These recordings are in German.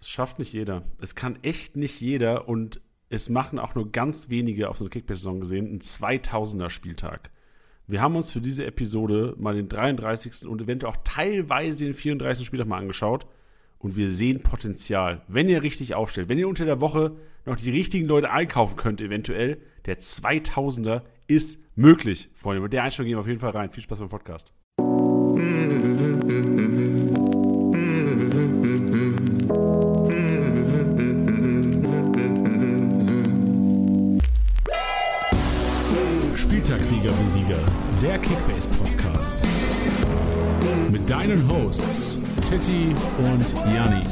Es schafft nicht jeder. Es kann echt nicht jeder und es machen auch nur ganz wenige auf so eine Kickbase-Saison gesehen einen 2000er-Spieltag. Wir haben uns für diese Episode mal den 33. und eventuell auch teilweise den 34. Spieltag mal angeschaut und wir sehen Potenzial. Wenn ihr richtig aufstellt, wenn ihr unter der Woche noch die richtigen Leute einkaufen könnt, eventuell, der 2000er ist möglich, Freunde. Mit der Einstellung gehen wir auf jeden Fall rein. Viel Spaß beim Podcast. Spieltagssieger wie Sieger, der Kickbase Podcast. Mit deinen Hosts Titti und Janni.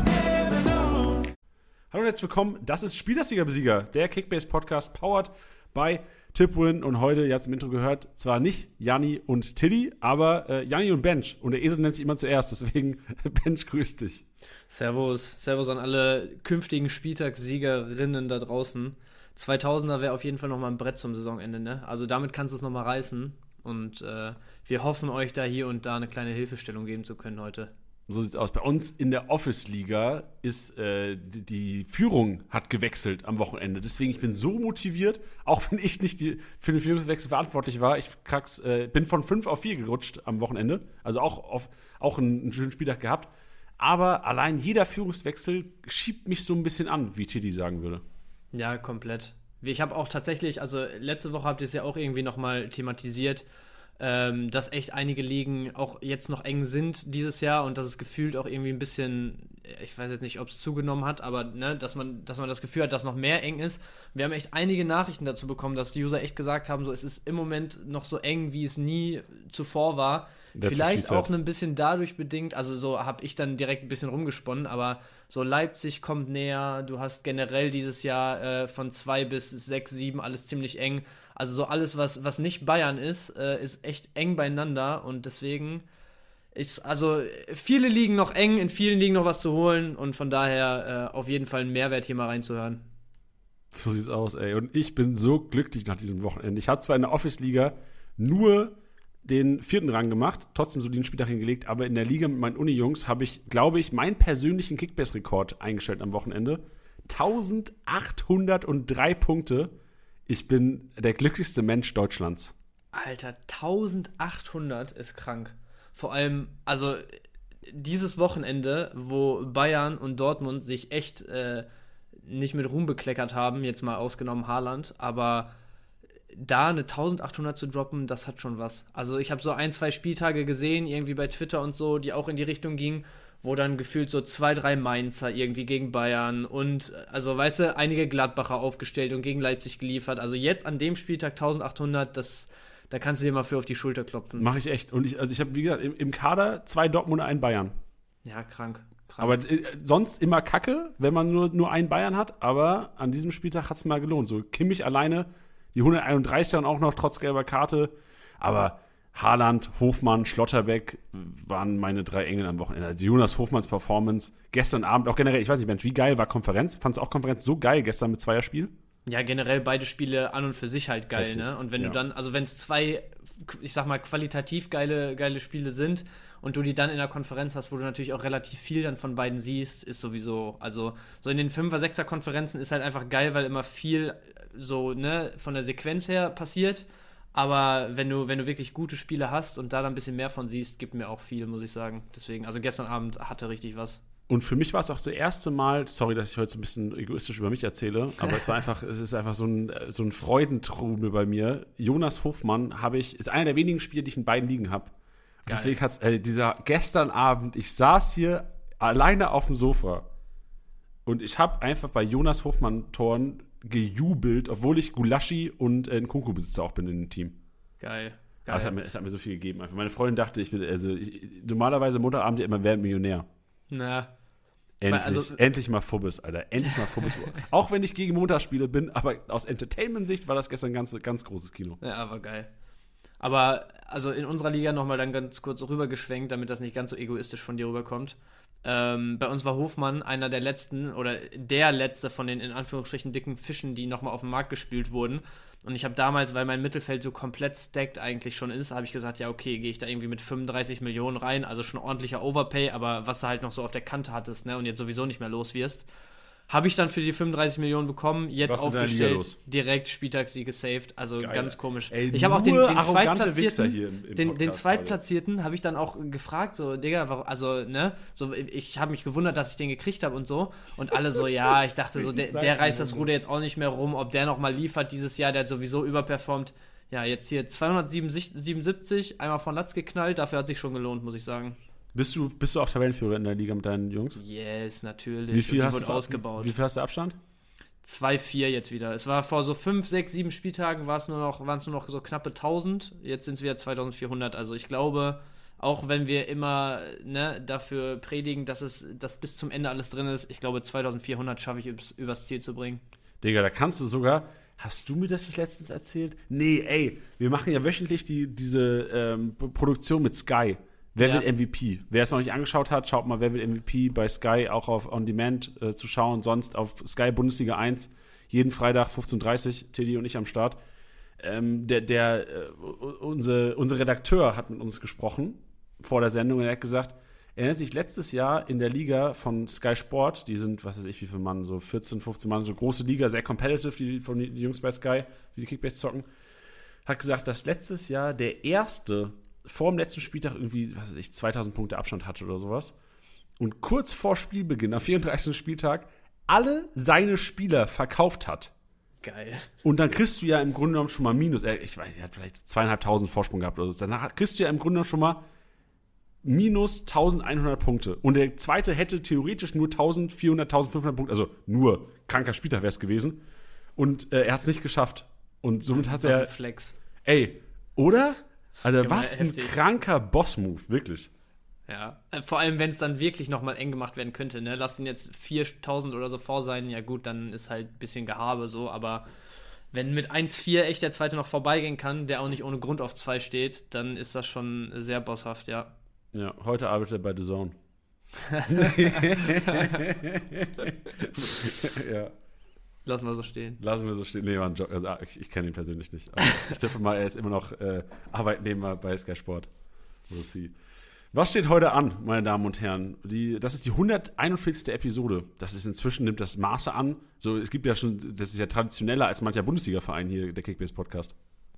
Hallo und herzlich willkommen. Das ist Spieltagssieger-Besieger, der Kickbase-Podcast, powered by Tipwin. Und heute, ihr habt es im Intro gehört, zwar nicht Janni und Tilly, aber äh, Janni und Bench. Und der Esel nennt sich immer zuerst, deswegen Bench grüßt dich. Servus, Servus an alle künftigen Spieltagssiegerinnen da draußen. 2000er wäre auf jeden Fall nochmal ein Brett zum Saisonende, ne? Also damit kannst du es nochmal reißen. Und äh, wir hoffen, euch da hier und da eine kleine Hilfestellung geben zu können heute. So sieht's aus. Bei uns in der Office-Liga ist äh, die, Führung hat gewechselt am Wochenende. Deswegen ich bin so motiviert, auch wenn ich nicht die, für den Führungswechsel verantwortlich war. Ich krax, äh, bin von 5 auf 4 gerutscht am Wochenende. Also auch, auf, auch einen, einen schönen Spieltag gehabt. Aber allein jeder Führungswechsel schiebt mich so ein bisschen an, wie Tiddy sagen würde. Ja, komplett. Ich habe auch tatsächlich, also letzte Woche habt ihr es ja auch irgendwie nochmal thematisiert ähm, dass echt einige Ligen auch jetzt noch eng sind dieses Jahr und dass es gefühlt auch irgendwie ein bisschen, ich weiß jetzt nicht, ob es zugenommen hat, aber ne, dass man, dass man das Gefühl hat, dass noch mehr eng ist. Wir haben echt einige Nachrichten dazu bekommen, dass die User echt gesagt haben, so es ist im Moment noch so eng, wie es nie zuvor war. That's Vielleicht auch ein bisschen dadurch bedingt, also so habe ich dann direkt ein bisschen rumgesponnen, aber so Leipzig kommt näher, du hast generell dieses Jahr äh, von zwei bis sechs, sieben alles ziemlich eng. Also so alles, was, was nicht Bayern ist, äh, ist echt eng beieinander und deswegen ist, also viele liegen noch eng, in vielen liegen noch was zu holen und von daher äh, auf jeden Fall ein Mehrwert hier mal reinzuhören. So sieht's aus, ey. Und ich bin so glücklich nach diesem Wochenende. Ich hatte zwar in der Office-Liga nur den vierten Rang gemacht, trotzdem so den Spieltag hingelegt, aber in der Liga mit meinen Uni-Jungs habe ich, glaube ich, meinen persönlichen Kickbase-Rekord eingestellt am Wochenende. 1803 Punkte ich bin der glücklichste Mensch Deutschlands. Alter, 1800 ist krank. Vor allem, also dieses Wochenende, wo Bayern und Dortmund sich echt äh, nicht mit Ruhm bekleckert haben, jetzt mal ausgenommen Haaland, aber da eine 1800 zu droppen, das hat schon was. Also ich habe so ein, zwei Spieltage gesehen, irgendwie bei Twitter und so, die auch in die Richtung gingen wo dann gefühlt so zwei, drei Mainzer irgendwie gegen Bayern und also weißt du, einige Gladbacher aufgestellt und gegen Leipzig geliefert. Also jetzt an dem Spieltag 1800, das da kannst du dir mal für auf die Schulter klopfen. Mache ich echt. Und ich, also ich habe, wie gesagt, im, im, Kader zwei Dortmunder, ein Bayern. Ja, krank. krank. Aber äh, sonst immer Kacke, wenn man nur, nur einen Bayern hat. Aber an diesem Spieltag hat es mal gelohnt. So Kimmich alleine, die 131 und auch noch trotz gelber Karte. Aber Haaland, Hofmann, Schlotterbeck waren meine drei Engel am Wochenende. Also Jonas Hofmanns Performance gestern Abend, auch generell, ich weiß nicht, Mensch, wie geil war Konferenz? Fandest du auch Konferenz so geil gestern mit Zweierspiel? Ja, generell beide Spiele an und für sich halt geil, Heftig. ne? Und wenn ja. du dann, also wenn es zwei, ich sag mal, qualitativ geile, geile Spiele sind und du die dann in der Konferenz hast, wo du natürlich auch relativ viel dann von beiden siehst, ist sowieso, also so in den 5er, 6er Konferenzen ist halt einfach geil, weil immer viel so, ne, von der Sequenz her passiert aber wenn du, wenn du wirklich gute Spiele hast und da dann ein bisschen mehr von siehst, gibt mir auch viel, muss ich sagen. Deswegen, also gestern Abend hatte richtig was. Und für mich war es auch das erste Mal, sorry, dass ich heute so ein bisschen egoistisch über mich erzähle, aber es war einfach, es ist einfach so ein, so ein Freudentrubel bei mir. Jonas Hofmann habe ich, ist einer der wenigen Spiele, die ich in beiden Ligen habe. Deswegen hat äh, dieser gestern Abend, ich saß hier alleine auf dem Sofa und ich habe einfach bei Jonas Hofmann Toren gejubelt, obwohl ich Gulaschi und äh, Nkunku-Besitzer auch bin in dem Team. Geil. Geil. Es hat, mir, es hat mir so viel gegeben. Einfach. Meine Freundin dachte, ich bin, also ich, normalerweise Montagabend immer wer Millionär. Na. Endlich, also, endlich mal Fubbes, Alter. Endlich mal Fubbes. auch wenn ich gegen Montagsspiele bin, aber aus Entertainment-Sicht war das gestern ein ganz, ganz großes Kino. Ja, aber geil. Aber also in unserer Liga nochmal dann ganz kurz rübergeschwenkt, damit das nicht ganz so egoistisch von dir rüberkommt. Ähm, bei uns war Hofmann einer der letzten oder der letzte von den in Anführungsstrichen dicken Fischen, die nochmal auf den Markt gespült wurden. Und ich habe damals, weil mein Mittelfeld so komplett stacked eigentlich schon ist, habe ich gesagt, ja, okay, gehe ich da irgendwie mit 35 Millionen rein, also schon ordentlicher Overpay, aber was du halt noch so auf der Kante hattest, ne, und jetzt sowieso nicht mehr los wirst. Habe ich dann für die 35 Millionen bekommen, jetzt Was aufgestellt, direkt Spieltagssieg gesaved, also Geil. ganz komisch. Ey, ich habe auch den, den Zweitplatzierten, hier im- im den, den Zweitplatzierten habe ich dann auch gefragt, so, Digga, also, ne, so, ich habe mich gewundert, dass ich den gekriegt habe und so. Und alle so, ja, ich dachte so, der, der reißt das. Ruder jetzt auch nicht mehr rum, ob der nochmal liefert dieses Jahr, der hat sowieso überperformt. Ja, jetzt hier 277, einmal von Latz geknallt, dafür hat sich schon gelohnt, muss ich sagen. Bist du, bist du auch Tabellenführer in der Liga mit deinen Jungs? Yes, natürlich. Wie viel hast du ausgebaut. Wie viel hast du Abstand? 2-4 jetzt wieder. Es war vor so 5, 6, 7 Spieltagen war es nur noch, waren es nur noch so knappe 1000. Jetzt sind es wieder 2400. Also ich glaube, auch wenn wir immer ne, dafür predigen, dass es dass bis zum Ende alles drin ist, ich glaube 2400 schaffe ich übers, übers Ziel zu bringen. Digga, da kannst du sogar. Hast du mir das nicht letztens erzählt? Nee, ey, wir machen ja wöchentlich die, diese ähm, Produktion mit Sky. Wer Ja. wird MVP? Wer es noch nicht angeschaut hat, schaut mal, wer wird MVP bei Sky auch auf On Demand äh, zu schauen. Sonst auf Sky Bundesliga 1. Jeden Freitag 15.30 Uhr, Teddy und ich am Start. Ähm, der, der, äh, unser, unser Redakteur hat mit uns gesprochen vor der Sendung und er hat gesagt, er erinnert sich letztes Jahr in der Liga von Sky Sport, die sind, was weiß ich, wie viele Mann, so 14, 15 Mann, so große Liga, sehr competitive, die, von die Jungs bei Sky, die die Kickbase zocken, hat gesagt, dass letztes Jahr der erste vor dem letzten Spieltag irgendwie, was weiß ich, 2000 Punkte Abstand hatte oder sowas. Und kurz vor Spielbeginn, am 34. Spieltag, alle seine Spieler verkauft hat. Geil. Und dann kriegst du ja im Grunde genommen schon mal Minus. Ich weiß, er hat vielleicht zweieinhalbtausend Vorsprung gehabt oder so. Dann kriegst du ja im Grunde genommen schon mal minus 1100 Punkte. Und der zweite hätte theoretisch nur 1400, 1500 Punkte. Also nur kranker Spieltag wäre es gewesen. Und äh, er hat es nicht geschafft. Und somit hat er. Flex. Ey, oder? Also, Ja, was ein heftig. kranker Boss-Move, wirklich. Ja. Äh, Vor allem, wenn es dann wirklich nochmal eng gemacht werden könnte, ne? Lass ihn jetzt 4000 oder so vor sein, ja gut, dann ist halt ein bisschen Gehabe so, aber wenn mit 1-4 echt der zweite noch vorbeigehen kann, der auch nicht ohne Grund auf 2 steht, dann ist das schon sehr bosshaft, ja. Ja, heute arbeitet er bei The Zone. ja. Lassen wir so stehen. Lassen wir so stehen. Nee, Mann, also, ah, ich, ich kenne ihn persönlich nicht. Ich tippe mal, er ist immer noch äh, Arbeitnehmer bei Sky Sport. We'll see. Was steht heute an, meine Damen und Herren? Die, das ist die 141. Episode. Das ist inzwischen, nimmt das Maße an. So, es gibt ja schon, das ist ja traditioneller als mancher Bundesliga-Verein hier, der Kickbase-Podcast.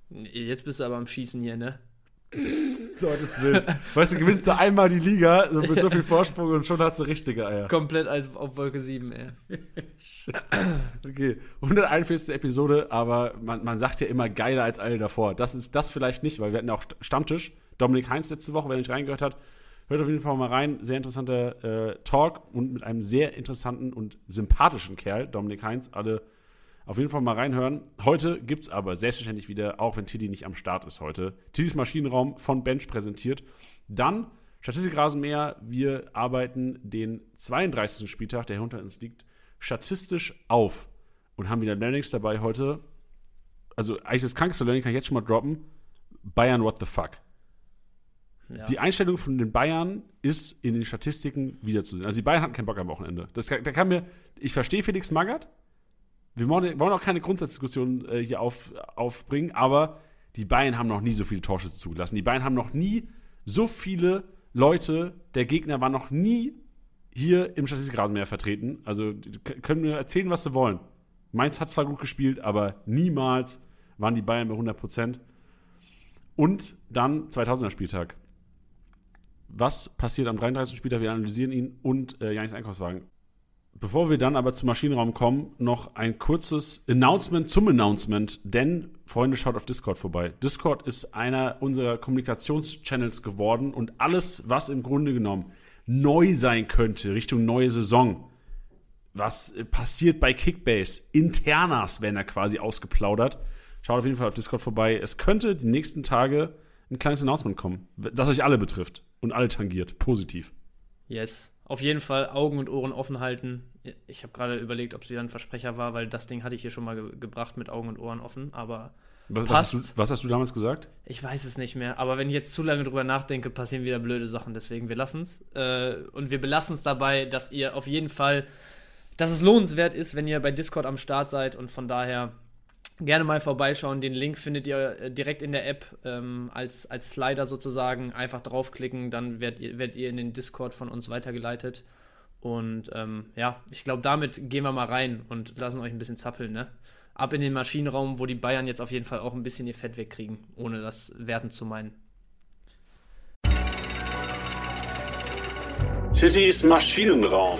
Jetzt bist du aber am Schießen hier, ne? So, das wild. weißt du, gewinnst du einmal die Liga so mit so viel Vorsprung und schon hast du richtige Eier. Komplett als auf Wolke 7, ey. Okay, 141. Episode, aber man, man sagt ja immer geiler als alle davor. Das ist das vielleicht nicht, weil wir hatten ja auch St- Stammtisch. Dominik Heinz letzte Woche, wer nicht reingehört hat, hört auf jeden Fall mal rein. Sehr interessanter äh, Talk und mit einem sehr interessanten und sympathischen Kerl, Dominik Heinz. Alle auf jeden Fall mal reinhören. Heute gibt es aber selbstverständlich wieder, auch wenn Tilly nicht am Start ist heute, Tillys Maschinenraum von Bench präsentiert. Dann Statistikrasenmäher. Wir arbeiten den 32. Spieltag, der hinter uns liegt, statistisch auf und haben wieder Learnings dabei heute. Also eigentlich das krankste Learning kann ich jetzt schon mal droppen. Bayern, what the fuck? Ja. Die Einstellung von den Bayern ist in den Statistiken wiederzusehen. Also die Bayern hatten keinen Bock am Wochenende. Das, kann- da kann mir, ich verstehe Felix Magath. Wir wollen, auch keine Grundsatzdiskussion äh, hier auf, aufbringen, aber die Bayern haben noch nie so viele Torschüsse zugelassen. Die Bayern haben noch nie so viele Leute, der Gegner war noch nie hier im Statistikrasenmäher vertreten. Also können mir erzählen, was sie wollen. Mainz hat zwar gut gespielt, aber niemals waren die Bayern bei 100 Prozent. Und dann 2000er Spieltag. Was passiert am 33. Spieltag? Wir analysieren ihn und äh, Janis Einkaufswagen. Bevor wir dann aber zum Maschinenraum kommen, noch ein kurzes Announcement zum Announcement, denn Freunde, schaut auf Discord vorbei. Discord ist einer unserer Kommunikationschannels geworden und alles, was im Grunde genommen neu sein könnte Richtung neue Saison, was äh, passiert bei Kickbase, Internas werden da quasi ausgeplaudert. Schaut auf jeden Fall auf Discord vorbei. Es könnte die nächsten Tage ein kleines Announcement kommen, das euch alle betrifft und alle tangiert, positiv. Yes. Auf jeden Fall Augen und Ohren offen halten. Ich habe gerade überlegt, ob es wieder ein Versprecher war, weil das Ding hatte ich hier schon mal ge gebracht mit Augen und Ohren offen. Aber Was, was, hast du, was, hast du, damals gesagt? Ich weiß es nicht mehr, aber wenn ich jetzt zu lange drüber nachdenke, passieren wieder blöde Sachen. Deswegen, wir lassen es. Äh, und wir belassen es dabei, dass ihr auf jeden Fall, dass es lohnenswert ist, wenn ihr bei Discord am Start seid. Und von daher gerne mal vorbeischauen. Den Link findet ihr äh, direkt in der App ähm, als, als Slider sozusagen. Einfach draufklicken, dann werdet ihr, werdet ihr in den Discord von uns weitergeleitet. Und ähm, ja, ich glaube, damit gehen wir mal rein und lassen euch ein bisschen zappeln, ne? Ab in den Maschinenraum, wo die Bayern jetzt auf jeden Fall auch ein bisschen ihr Fett wegkriegen, ohne das werten zu meinen. Tittys Maschinenraum.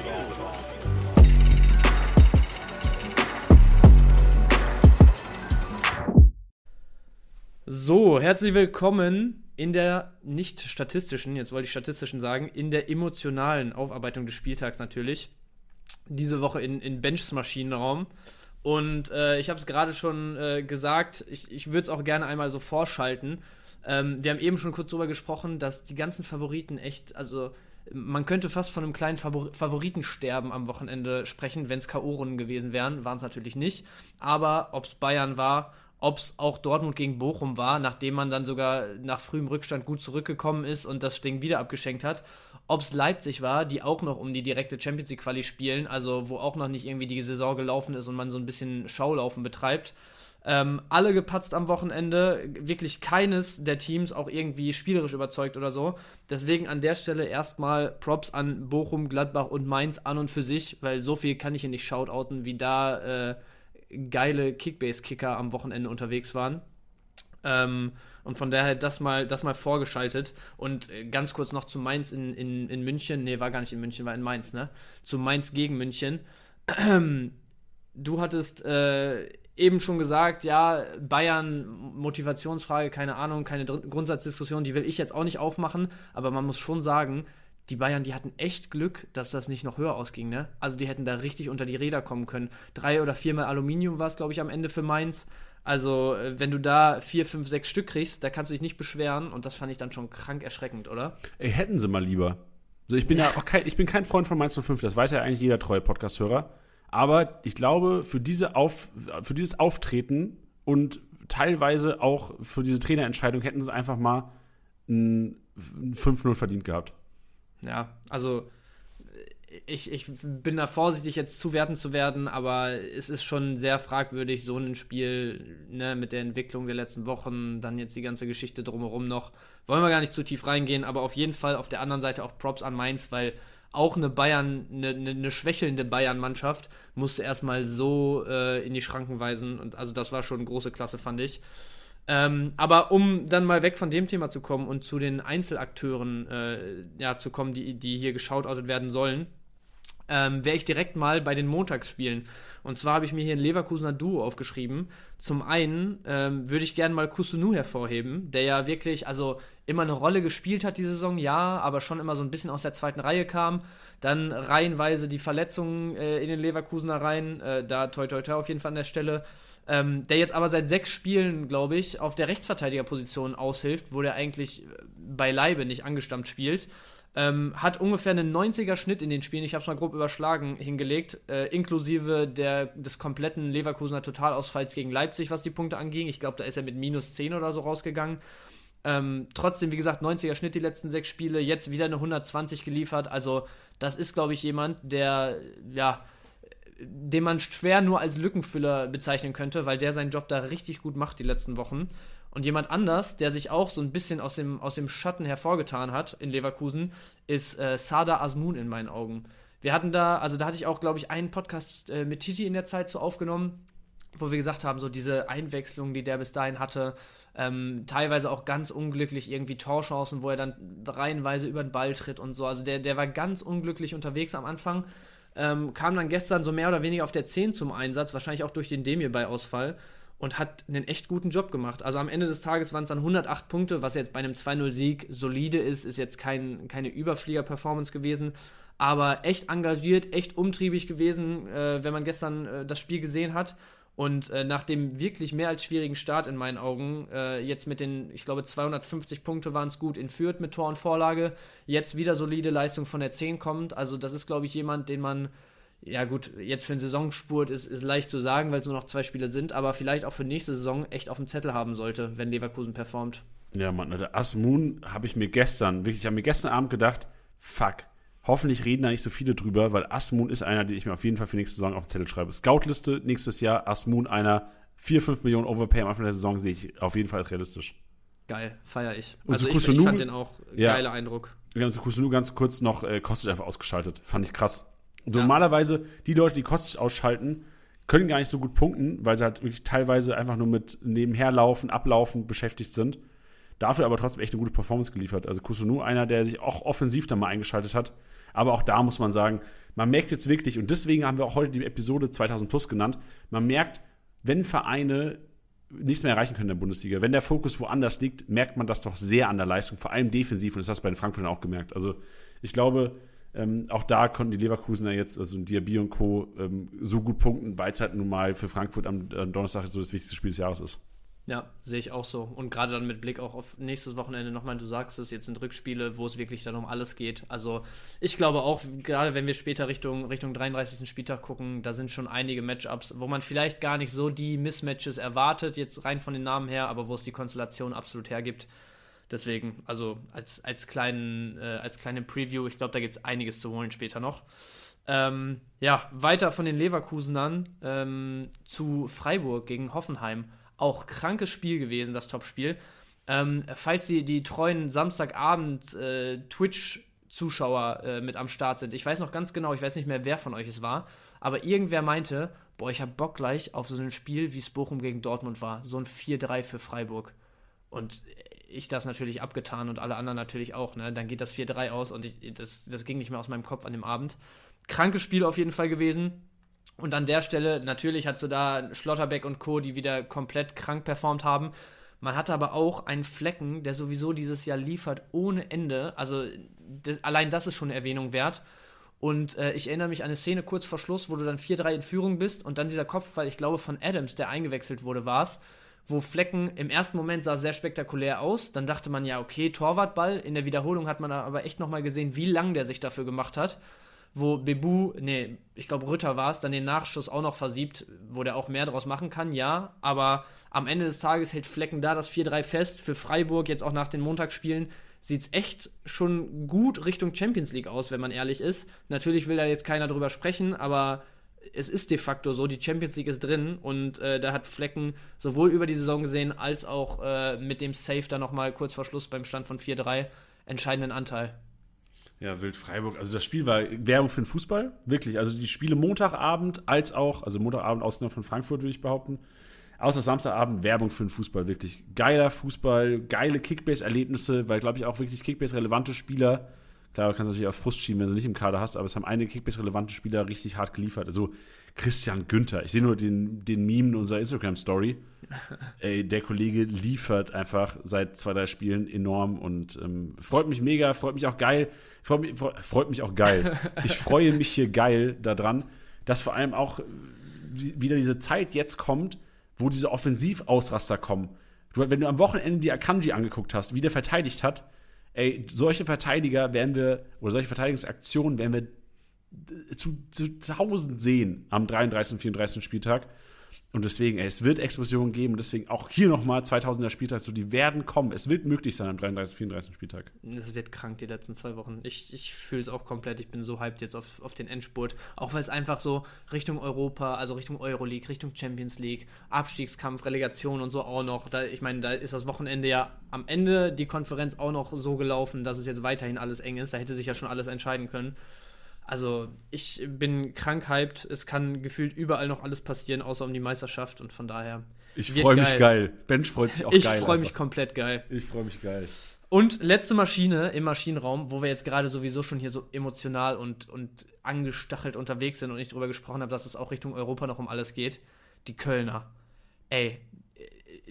So, herzlich willkommen in der nicht statistischen, jetzt wollte ich statistischen sagen, in der emotionalen Aufarbeitung des Spieltags natürlich. Diese Woche in, in Benchs Maschinenraum. Und äh, ich habe es gerade schon äh, gesagt, ich, ich würde es auch gerne einmal so vorschalten. Ähm, wir haben eben schon kurz darüber gesprochen, dass die ganzen Favoriten echt, also man könnte fast von einem kleinen Favor Favoritensterben am Wochenende sprechen, wenn es K.O.-Runden gewesen wären. Waren es natürlich nicht. Aber ob es Bayern war ob es auch Dortmund gegen Bochum war, nachdem man dann sogar nach frühem Rückstand gut zurückgekommen ist und das Ding wieder abgeschenkt hat. Ob es Leipzig war, die auch noch um die direkte Champions League Quali spielen, also wo auch noch nicht irgendwie die Saison gelaufen ist und man so ein bisschen Schaulaufen betreibt. Ähm, alle gepatzt am Wochenende, wirklich keines der Teams auch irgendwie spielerisch überzeugt oder so. Deswegen an der Stelle erstmal Props an Bochum, Gladbach und Mainz an und für sich, weil so viel kann ich hier nicht shoutouten, wie da äh, geile Kickbase-Kicker am Wochenende unterwegs waren. Ähm, und von daher das mal, das mal vorgeschaltet. Und äh, ganz kurz noch zu Mainz in, in, in München. Nee, war gar nicht in München, war in Mainz, ne? Zu Mainz gegen München. Du hattest äh, eben schon gesagt, ja, Bayern, Motivationsfrage, keine Ahnung, keine Dr Grundsatzdiskussion, die will ich jetzt auch nicht aufmachen, aber man muss schon sagen, die Bayern, die hatten echt Glück, dass das nicht noch höher ausging, ne? Also die hätten da richtig unter die Räder kommen können. Drei oder viermal Aluminium war es, glaube ich, am Ende für Mainz. Also, äh, wenn du da vier, fünf, sechs Stück kriegst, da kannst du dich nicht beschweren und das fand ich dann schon krank erschreckend, oder? Ey, hätten sie mal lieber. Also ich bin ja, auch kein, ich bin kein Freund von Mainz 05, das weiß ja eigentlich jeder treue Podcast-Hörer. Aber ich glaube, für, diese Auf, für dieses Auftreten und teilweise auch für diese Trainerentscheidung hätten sie einfach mal ein 5-0 verdient gehabt. Ja, also ich, ich bin da vorsichtig, jetzt zu werten zu werden, aber es ist schon sehr fragwürdig, so ein Spiel ne, mit der Entwicklung der letzten Wochen, dann jetzt die ganze Geschichte drumherum noch. Wollen wir gar nicht zu tief reingehen, aber auf jeden Fall auf der anderen Seite auch Props an Mainz, weil auch eine Bayern, eine, eine schwächelnde Bayern-Mannschaft musste erstmal so äh, in die Schranken weisen. Und also das war schon große Klasse, fand ich. Ähm, aber um dann mal weg von dem Thema zu kommen und zu den Einzelakteuren äh, ja, zu kommen, die, die hier geschautoutet werden sollen, ähm, wäre ich direkt mal bei den Montagsspielen. Und zwar habe ich mir hier ein Leverkusener Duo aufgeschrieben. Zum einen ähm, würde ich gerne mal Kusunu hervorheben, der ja wirklich, also immer eine Rolle gespielt hat diese Saison, ja, aber schon immer so ein bisschen aus der zweiten Reihe kam. Dann reihenweise die Verletzungen äh, in den Leverkusener Reihen, äh, da toi toi toi auf jeden Fall an der Stelle. Ähm, der jetzt aber seit sechs Spielen, glaube ich, auf der Rechtsverteidigerposition aushilft, wo der eigentlich beileibe nicht angestammt spielt. Ähm, hat ungefähr einen 90er Schnitt in den Spielen, ich habe es mal grob überschlagen, hingelegt, äh, inklusive der, des kompletten Leverkusener Totalausfalls gegen Leipzig, was die Punkte anging. Ich glaube, da ist er mit minus 10 oder so rausgegangen. Ähm, trotzdem, wie gesagt, 90er Schnitt die letzten sechs Spiele, jetzt wieder eine 120 geliefert. Also, das ist, glaube ich, jemand, der, ja, den man schwer nur als Lückenfüller bezeichnen könnte, weil der seinen Job da richtig gut macht die letzten Wochen. Und jemand anders, der sich auch so ein bisschen aus dem, aus dem Schatten hervorgetan hat in Leverkusen, ist äh, Sada Asmun in meinen Augen. Wir hatten da, also da hatte ich auch, glaube ich, einen Podcast äh, mit Titi in der Zeit so aufgenommen, wo wir gesagt haben, so diese Einwechslung, die der bis dahin hatte, ähm, teilweise auch ganz unglücklich irgendwie Torchancen, wo er dann reihenweise über den Ball tritt und so. Also der, der war ganz unglücklich unterwegs am Anfang. Ähm, kam dann gestern so mehr oder weniger auf der 10 zum Einsatz, wahrscheinlich auch durch den Demir bei Ausfall und hat einen echt guten Job gemacht. Also am Ende des Tages waren es dann 108 Punkte, was jetzt bei einem 2-0-Sieg solide ist, ist jetzt kein, keine Überflieger-Performance gewesen, aber echt engagiert, echt umtriebig gewesen, äh, wenn man gestern äh, das Spiel gesehen hat. Und äh, nach dem wirklich mehr als schwierigen Start in meinen Augen, äh, jetzt mit den, ich glaube, 250 Punkte waren es gut in Fürth mit Tor und Vorlage, jetzt wieder solide Leistung von der 10 kommt. Also das ist, glaube ich, jemand, den man ja gut, jetzt für einen Saisonspurt ist, ist leicht zu sagen, weil es nur noch zwei Spiele sind, aber vielleicht auch für nächste Saison echt auf dem Zettel haben sollte, wenn Leverkusen performt. Ja, Mann, Alter. Asmun habe ich mir gestern, wirklich, ich habe mir gestern Abend gedacht, fuck, hoffentlich reden da nicht so viele drüber, weil Asmun ist einer, den ich mir auf jeden Fall für nächste Saison auf den Zettel schreibe. Scoutliste nächstes Jahr, Asmun einer, 4, 5 Millionen Overpay am Anfang der Saison sehe ich auf jeden Fall als realistisch. Geil, feiere ich. Und also zu ich, ich Kusunu- fand den auch Ja. geiler Eindruck. Ja, und zu Kusunu ganz kurz noch, äh, Kostic einfach ausgeschaltet. Fand ich krass. Und Ja. Normalerweise, die Leute, die Kostic ausschalten, können gar nicht so gut punkten, weil sie halt wirklich teilweise einfach nur mit nebenherlaufen, ablaufen beschäftigt sind. Dafür aber trotzdem echt eine gute Performance geliefert. Also Kusunu, einer, der sich auch offensiv dann mal eingeschaltet hat. Aber auch da muss man sagen, man merkt jetzt wirklich, und deswegen haben wir auch heute die Episode 2000 Plus genannt, man merkt, wenn Vereine nichts mehr erreichen können in der Bundesliga, wenn der Fokus woanders liegt, merkt man das doch sehr an der Leistung, vor allem defensiv. Und das hast du bei den Frankfurtern auch gemerkt. Also ich glaube, ähm, auch da konnten die Leverkusener jetzt, also Diaby und Co., ähm, so gut punkten, weil es halt nun mal für Frankfurt am, am Donnerstag so das wichtigste Spiel des Jahres ist. Ja, sehe ich auch so. Und gerade dann mit Blick auch auf nächstes Wochenende nochmal, du sagst es, jetzt sind Rückspiele, wo es wirklich dann um alles geht. Also ich glaube auch, gerade wenn wir später Richtung, Richtung 33. Spieltag gucken, da sind schon einige Matchups, wo man vielleicht gar nicht so die Mismatches erwartet, jetzt rein von den Namen her, aber wo es die Konstellation absolut hergibt. Deswegen, also als, als, kleinen, äh, als kleine Preview, ich glaube, da gibt es einiges zu holen später noch. Ähm, ja, weiter von den Leverkusenern ähm, zu Freiburg gegen Hoffenheim. Auch krankes Spiel gewesen, das Topspiel. Ähm, falls die, die treuen Samstagabend äh, äh, mit am Start sind, ich weiß noch ganz genau, ich weiß nicht mehr, wer von euch es war, aber irgendwer meinte, boah, ich habe Bock gleich auf so ein Spiel, wie es Bochum gegen Dortmund war. So ein 4-3 für Freiburg. Und ich das natürlich abgetan und alle anderen natürlich auch. Ne? Dann geht das 4-3 aus und ich, das, das ging nicht mehr aus meinem Kopf an dem Abend. Krankes Spiel auf jeden Fall gewesen. Und an der Stelle, natürlich hat du da Schlotterbeck und Co., die wieder komplett krank performt haben. Man hatte aber auch einen Flecken, der sowieso dieses Jahr liefert ohne Ende. Also das, allein das ist schon eine Erwähnung wert. Und äh, ich erinnere mich an eine Szene kurz vor Schluss, wo du dann 4-3 in Führung bist und dann dieser Kopfball, ich glaube von Adams, der eingewechselt wurde, war es, wo Flecken im ersten Moment sah sehr spektakulär aus. Dann dachte man ja, okay, Torwartball. In der Wiederholung hat man aber echt nochmal gesehen, wie lang der sich dafür gemacht hat. Wo Bebu, nee, ich glaube Rütter war es, dann den Nachschuss auch noch versiebt, wo der auch mehr draus machen kann, ja. Aber am Ende des Tages hält Flecken da das 4-3 fest. Für Freiburg jetzt auch nach den Montagsspielen sieht es echt schon gut Richtung Champions League aus, wenn man ehrlich ist. Natürlich will da jetzt keiner drüber sprechen, aber es ist de facto so, die Champions League ist drin und äh, da hat Flecken sowohl über die Saison gesehen, als auch äh, mit dem Save da nochmal kurz vor Schluss beim Stand von 4-3 entscheidenden Anteil. Ja, Wild Freiburg. Also das Spiel war Werbung für den Fußball, wirklich. Also die Spiele Montagabend als auch, also Montagabend ausgenommen von Frankfurt, würde ich behaupten, außer Samstagabend Werbung für den Fußball, wirklich. Geiler Fußball, geile Kickbase-Erlebnisse, weil, glaube ich, auch wirklich Kickbase-relevante Spieler, klar, du kannst natürlich auf Frust schieben, wenn du nicht im Kader hast, aber es haben einige Kickbase-relevante Spieler richtig hart geliefert. Also Christian Günther, ich sehe nur den, den Meme in unserer Instagram-Story. Ey, der Kollege liefert einfach seit zwei, drei Spielen enorm und ähm, freut mich mega, freut mich auch geil. Freut mich, freut, mich auch geil. Ich freue mich hier geil daran, dass vor allem auch wieder diese Zeit jetzt kommt, wo diese Offensivausraster kommen. Du, wenn du am Wochenende die Akanji angeguckt hast, wie der verteidigt hat, ey, solche Verteidiger werden wir, oder solche Verteidigungsaktionen werden wir zu, zu, zu tausend sehen am 33. und 34. Spieltag. Und deswegen, ey, es wird Explosionen geben. Deswegen auch hier nochmal 2000er Spieltag, so die werden kommen. Es wird möglich sein am 33. 34. Spieltag. Es wird krank die letzten zwei Wochen. Ich, ich fühle es auch komplett. Ich bin so hyped jetzt auf, auf den Endspurt. Auch weil es einfach so Richtung Europa, also Richtung Euroleague, Richtung Champions League, Abstiegskampf, Relegation und so auch noch. Da, ich meine, da ist das Wochenende ja am Ende die Konferenz auch noch so gelaufen, dass es jetzt weiterhin alles eng ist. Da hätte sich ja schon alles entscheiden können. Also, ich bin krank hyped. Es kann gefühlt überall noch alles passieren, außer um die Meisterschaft. Und von daher. Ich freue mich geil. Bench freut sich auch ich geil. freue mich komplett geil. Ich freue mich geil. Und letzte Maschine im Maschinenraum, wo wir jetzt gerade sowieso schon hier so emotional und, und angestachelt unterwegs sind und ich darüber gesprochen habe, dass es auch Richtung Europa noch um alles geht. Die Kölner. Ey,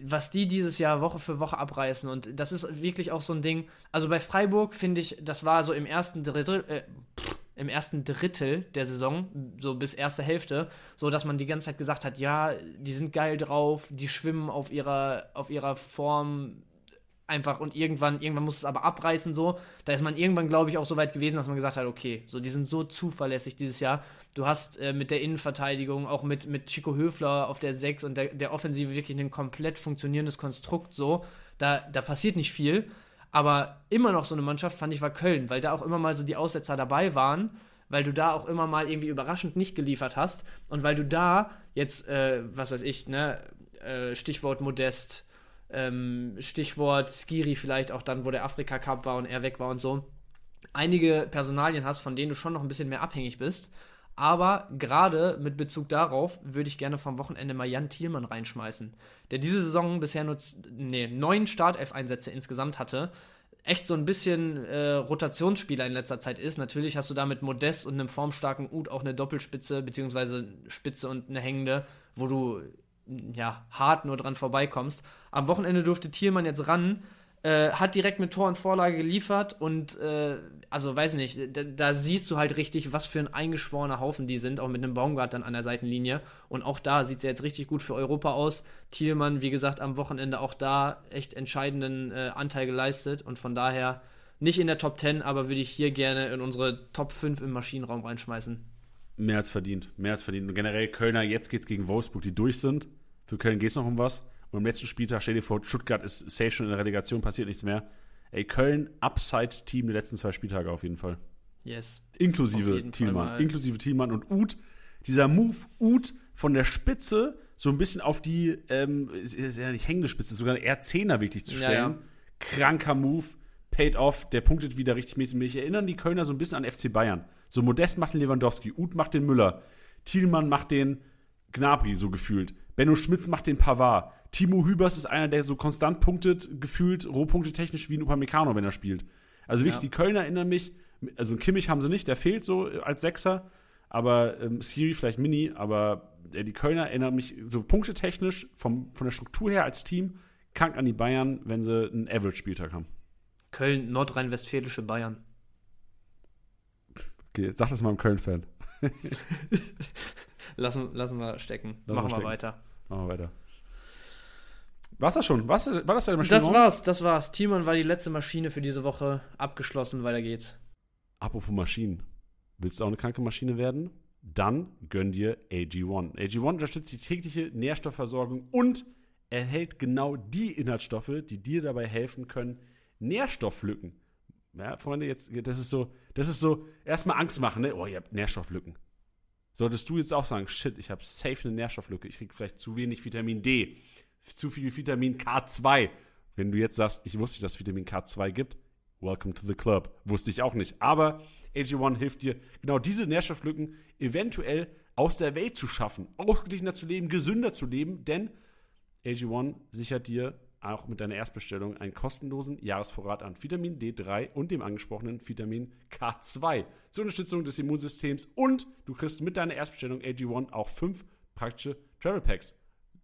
was die dieses Jahr Woche für Woche abreißen und das ist wirklich auch so ein Ding. Also bei Freiburg finde ich, das war so im ersten Drittel, äh, pff, im ersten Drittel der Saison, so bis erste Hälfte, so dass man die ganze Zeit gesagt hat, ja, die sind geil drauf, die schwimmen auf ihrer, auf ihrer Form einfach und irgendwann, irgendwann muss es aber abreißen so. Da ist man irgendwann, glaube ich, auch so weit gewesen, dass man gesagt hat, okay, so die sind so zuverlässig dieses Jahr. Du hast äh, mit der Innenverteidigung, auch mit, mit Chico Höfler auf der 6 und der, der Offensive wirklich ein komplett funktionierendes Konstrukt so. Da, da passiert nicht viel. Aber immer noch so eine Mannschaft, fand ich, war Köln, weil da auch immer mal so die Aussetzer dabei waren, weil du da auch immer mal irgendwie überraschend nicht geliefert hast und weil du da jetzt, äh, was weiß ich, ne, äh, Stichwort Modest, ähm, Stichwort Skiri vielleicht auch dann, wo der Afrika Cup war und er weg war und so, einige Personalien hast, von denen du schon noch ein bisschen mehr abhängig bist. Aber gerade mit Bezug darauf würde ich gerne vom Wochenende mal Jan Thielmann reinschmeißen, der diese Saison bisher nur nee, neun Startelf-Einsätze insgesamt hatte. Echt so ein bisschen äh, Rotationsspieler in letzter Zeit ist. Natürlich hast du da mit Modest und einem formstarken Ut auch eine Doppelspitze, beziehungsweise Spitze und eine hängende, wo du ja, hart nur dran vorbeikommst. Am Wochenende durfte Thielmann jetzt ran, äh, hat direkt mit Tor und Vorlage geliefert und äh, also weiß nicht, da, da, siehst du halt richtig, was für ein eingeschworener Haufen die sind, auch mit einem Baumgart dann an der Seitenlinie. Und auch da sieht es jetzt richtig gut für Europa aus. Thielmann, wie gesagt, am Wochenende auch da echt entscheidenden äh, Anteil geleistet und von daher nicht in der Top 10, aber würde ich hier gerne in unsere Top 5 im Maschinenraum reinschmeißen. Mehr als verdient, mehr als verdient. Und generell Kölner, jetzt geht es gegen Wolfsburg, die durch sind. Für Köln geht es noch um was. Und im letzten Spieltag, stell dir vor, Stuttgart ist safe schon in der Relegation, passiert nichts mehr. Ey, Köln, Upside-Team der letzten zwei Spieltage auf jeden Fall. Yes. Inklusive Thielmann. Inklusive Thielmann und Uth. Dieser Move, Uth von der Spitze so ein bisschen auf die, ähm, ist ja nicht hängende Spitze, sogar eher Zehner wirklich zu stellen. Ja, ja. Kranker Move, paid off, der punktet wieder richtig mäßig. Mich erinnern die Kölner so ein bisschen an FC Bayern. So Modest macht den Lewandowski, Uth macht den Müller, Thielmann macht den Gnabry, so gefühlt. Benno Schmitz macht den Pavard. Timo Hübers ist einer, der so konstant punktet, gefühlt Rohpunkte technisch wie ein Upamecano, wenn er spielt. Also wirklich, ja. die Kölner erinnern mich, also Kimmich haben sie nicht, der fehlt so als Sechser, aber ähm, Siri vielleicht Mini, aber äh, die Kölner erinnern mich so punktetechnisch vom, von der Struktur her als Team krank an die Bayern, wenn sie einen Average-Spieltag haben. Köln, nordrhein-westfälische Bayern. Okay, sag das mal einem Köln-Fan. lassen, lassen wir stecken. Lassen Machen wir stecken. weiter. Machen wir weiter. War's das schon? War's, war das deine Maschine? Das war's, das war's. Timon war die letzte Maschine für diese Woche abgeschlossen. Weiter geht's. Apropos Maschinen. Willst du auch eine kranke Maschine werden? Dann gönn dir AG1. AG1 unterstützt die tägliche Nährstoffversorgung und erhält genau die Inhaltsstoffe, die dir dabei helfen können, Nährstofflücken. Ja, Freunde, jetzt, das ist so, das ist so, erstmal Angst machen, ne? Oh, ihr habt Nährstofflücken. Solltest du jetzt auch sagen, shit, ich habe safe eine Nährstofflücke, ich kriege vielleicht zu wenig Vitamin D, zu viel Vitamin K2. Wenn du jetzt sagst, ich wusste, dass es Vitamin K2 gibt, welcome to the club. Wusste ich auch nicht. Aber AG1 hilft dir, genau diese Nährstofflücken eventuell aus der Welt zu schaffen, ausgeglichener zu leben, gesünder zu leben, denn AG1 sichert dir auch mit deiner Erstbestellung einen kostenlosen Jahresvorrat an Vitamin D3 und dem angesprochenen Vitamin K2 zur Unterstützung des Immunsystems und du kriegst mit deiner Erstbestellung AG1 auch fünf praktische Travel Packs.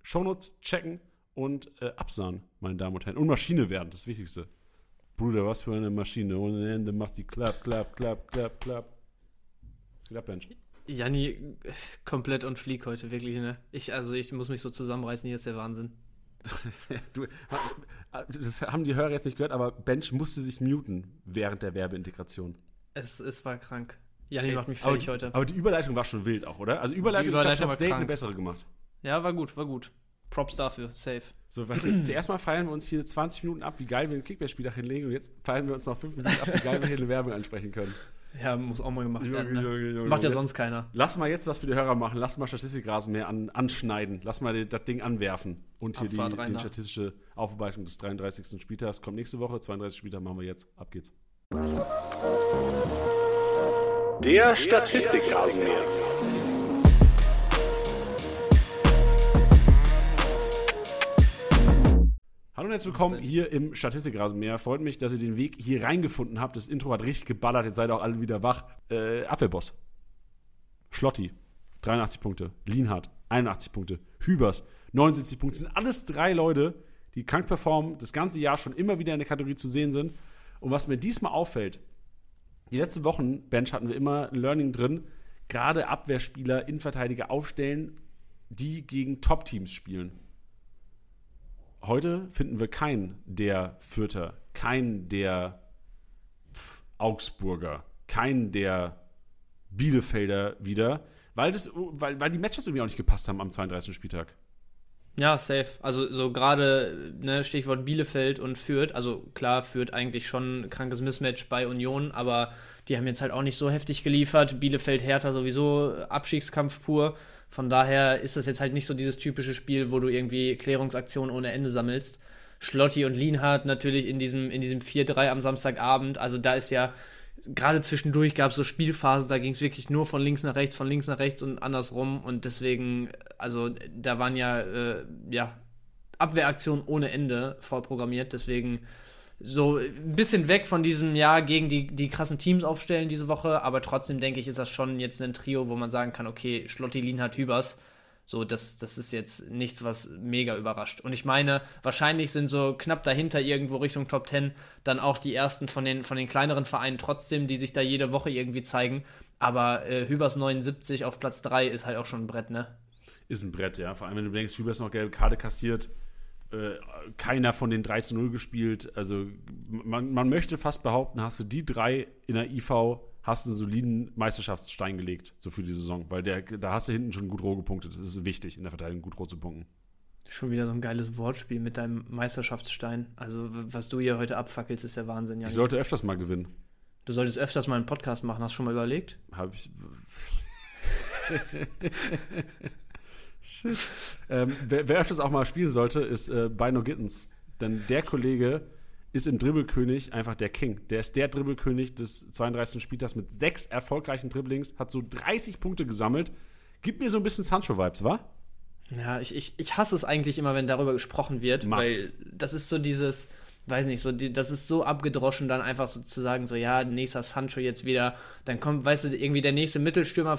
Shownotes checken und äh, absahen, meine Damen und Herren. Und Maschine werden, das Wichtigste. Bruder, was für eine Maschine. Ohne Ende macht die klapp, klapp, klapp, klapp, klapp. Was geht ab, Mensch? Janni, komplett und flieg heute, wirklich, ne? Ich, also ich muss mich so zusammenreißen, hier ist der Wahnsinn. du, das haben die Hörer jetzt nicht gehört, aber Bench musste sich muten während der Werbeintegration. Es, es war krank. Janni macht mich fertig aber, heute. Aber die Überleitung war schon wild auch, oder? Also Überleitung, die Überleitung ich glaub, selten eine bessere gemacht. Ja, war gut, war gut. Props dafür, safe. So, weißt du, zuerst mal feiern wir uns hier 20 Minuten ab, wie geil wir ein Kickbase-Spiel hinlegen und jetzt feiern wir uns noch 5 Minuten ab, wie geil wir hier eine Werbung ansprechen können. Ja, muss auch mal gemacht werden. Ne? Junge, Junge, Macht ja sonst keiner. Lass mal jetzt was für die Hörer machen. Lass mal Statistikrasen mehr an, anschneiden. Lass mal das Ding anwerfen. Und hier Abfahrt die, die statistische Aufarbeitung des 33. Spieltags kommt nächste Woche. 32 Spieltag machen wir jetzt. Ab geht's. Der Statistikrasenmäher. Hallo und herzlich willkommen hier im Statistikrasenmäher. Freut mich, dass ihr den Weg hier reingefunden habt. Das Intro hat richtig geballert. Jetzt seid ihr auch alle wieder wach. Äh, Abwehrboss. Schlotti, 83 Punkte. Lienhardt, 81 Punkte. Hübers, 79 Punkte. Das sind alles drei Leute, die krank performen, das ganze Jahr schon immer wieder in der Kategorie zu sehen sind. Und was mir diesmal auffällt, die letzten Wochen, Bench, hatten wir immer ein Learning drin, gerade Abwehrspieler, Innenverteidiger aufstellen, die gegen Top-Teams spielen. Heute finden wir keinen der Fürther, keinen der Augsburger, keinen der Bielefelder wieder, weil, das, weil, weil die Matches irgendwie auch nicht gepasst haben am 32. Spieltag. Ja, safe. Also so gerade ne, Stichwort Bielefeld und Fürth. Also klar, Fürth eigentlich schon ein krankes Mismatch bei Union, aber die haben jetzt halt auch nicht so heftig geliefert. Bielefeld, Hertha sowieso Abstiegskampf pur. Von daher ist das jetzt halt nicht so dieses typische Spiel, wo du irgendwie Klärungsaktionen ohne Ende sammelst. Schlotti und Lienhardt natürlich in diesem, in diesem 4-3 am Samstagabend. Also da ist ja gerade zwischendurch gab es so Spielphasen, da ging es wirklich nur von links nach rechts, von links nach rechts und andersrum. Und deswegen, also da waren ja, äh, ja Abwehraktionen ohne Ende vorprogrammiert. Deswegen so ein bisschen weg von diesem Jahr gegen die, die krassen Teams aufstellen diese Woche. Aber trotzdem denke ich, ist das schon jetzt ein Trio, wo man sagen kann, okay, Schlotti, Lienhardt, Hübers so, das, das ist jetzt nichts, was mega überrascht. Und ich meine, wahrscheinlich sind so knapp dahinter irgendwo Richtung Top 10 dann auch die ersten von den, von den kleineren Vereinen trotzdem, die sich da jede Woche irgendwie zeigen. Aber äh, Hübers 79 auf Platz 3 ist halt auch schon ein Brett, ne? Ist ein Brett, ja. Vor allem, wenn du denkst, Hübers noch gelbe Karte kassiert, äh, keiner von den 3 zu 0 gespielt. Also man, man möchte fast behaupten, hast du die drei in der IV hast einen soliden Meisterschaftsstein gelegt, so für die Saison, weil der, da hast du hinten schon gut roh gepunktet. Das ist wichtig, in der Verteidigung gut roh zu punkten. Schon wieder so ein geiles Wortspiel mit deinem Meisterschaftsstein. Also, was du hier heute abfackelst, ist der Wahnsinn. Ich sollte öfters mal gewinnen. Du solltest öfters mal einen Podcast machen, hast du schon mal überlegt? Habe ich. Shit. Ähm, wer, wer, öfters auch mal spielen sollte, ist äh, Bino Gittens. Denn der Kollege ist im Dribbelkönig einfach der King. Der ist der Dribbelkönig des 32. Spieltags mit sechs erfolgreichen Dribblings, hat so 30 Punkte gesammelt. Gibt mir so ein bisschen Sancho-Vibes, wa? Ja, ich, ich, ich hasse es eigentlich immer, wenn darüber gesprochen wird, Mach's. weil das ist so dieses, weiß nicht, so die, das ist so abgedroschen, dann einfach so zu sagen, so ja, nächster Sancho jetzt wieder, dann kommt, weißt du, irgendwie der nächste Mittelstürmer,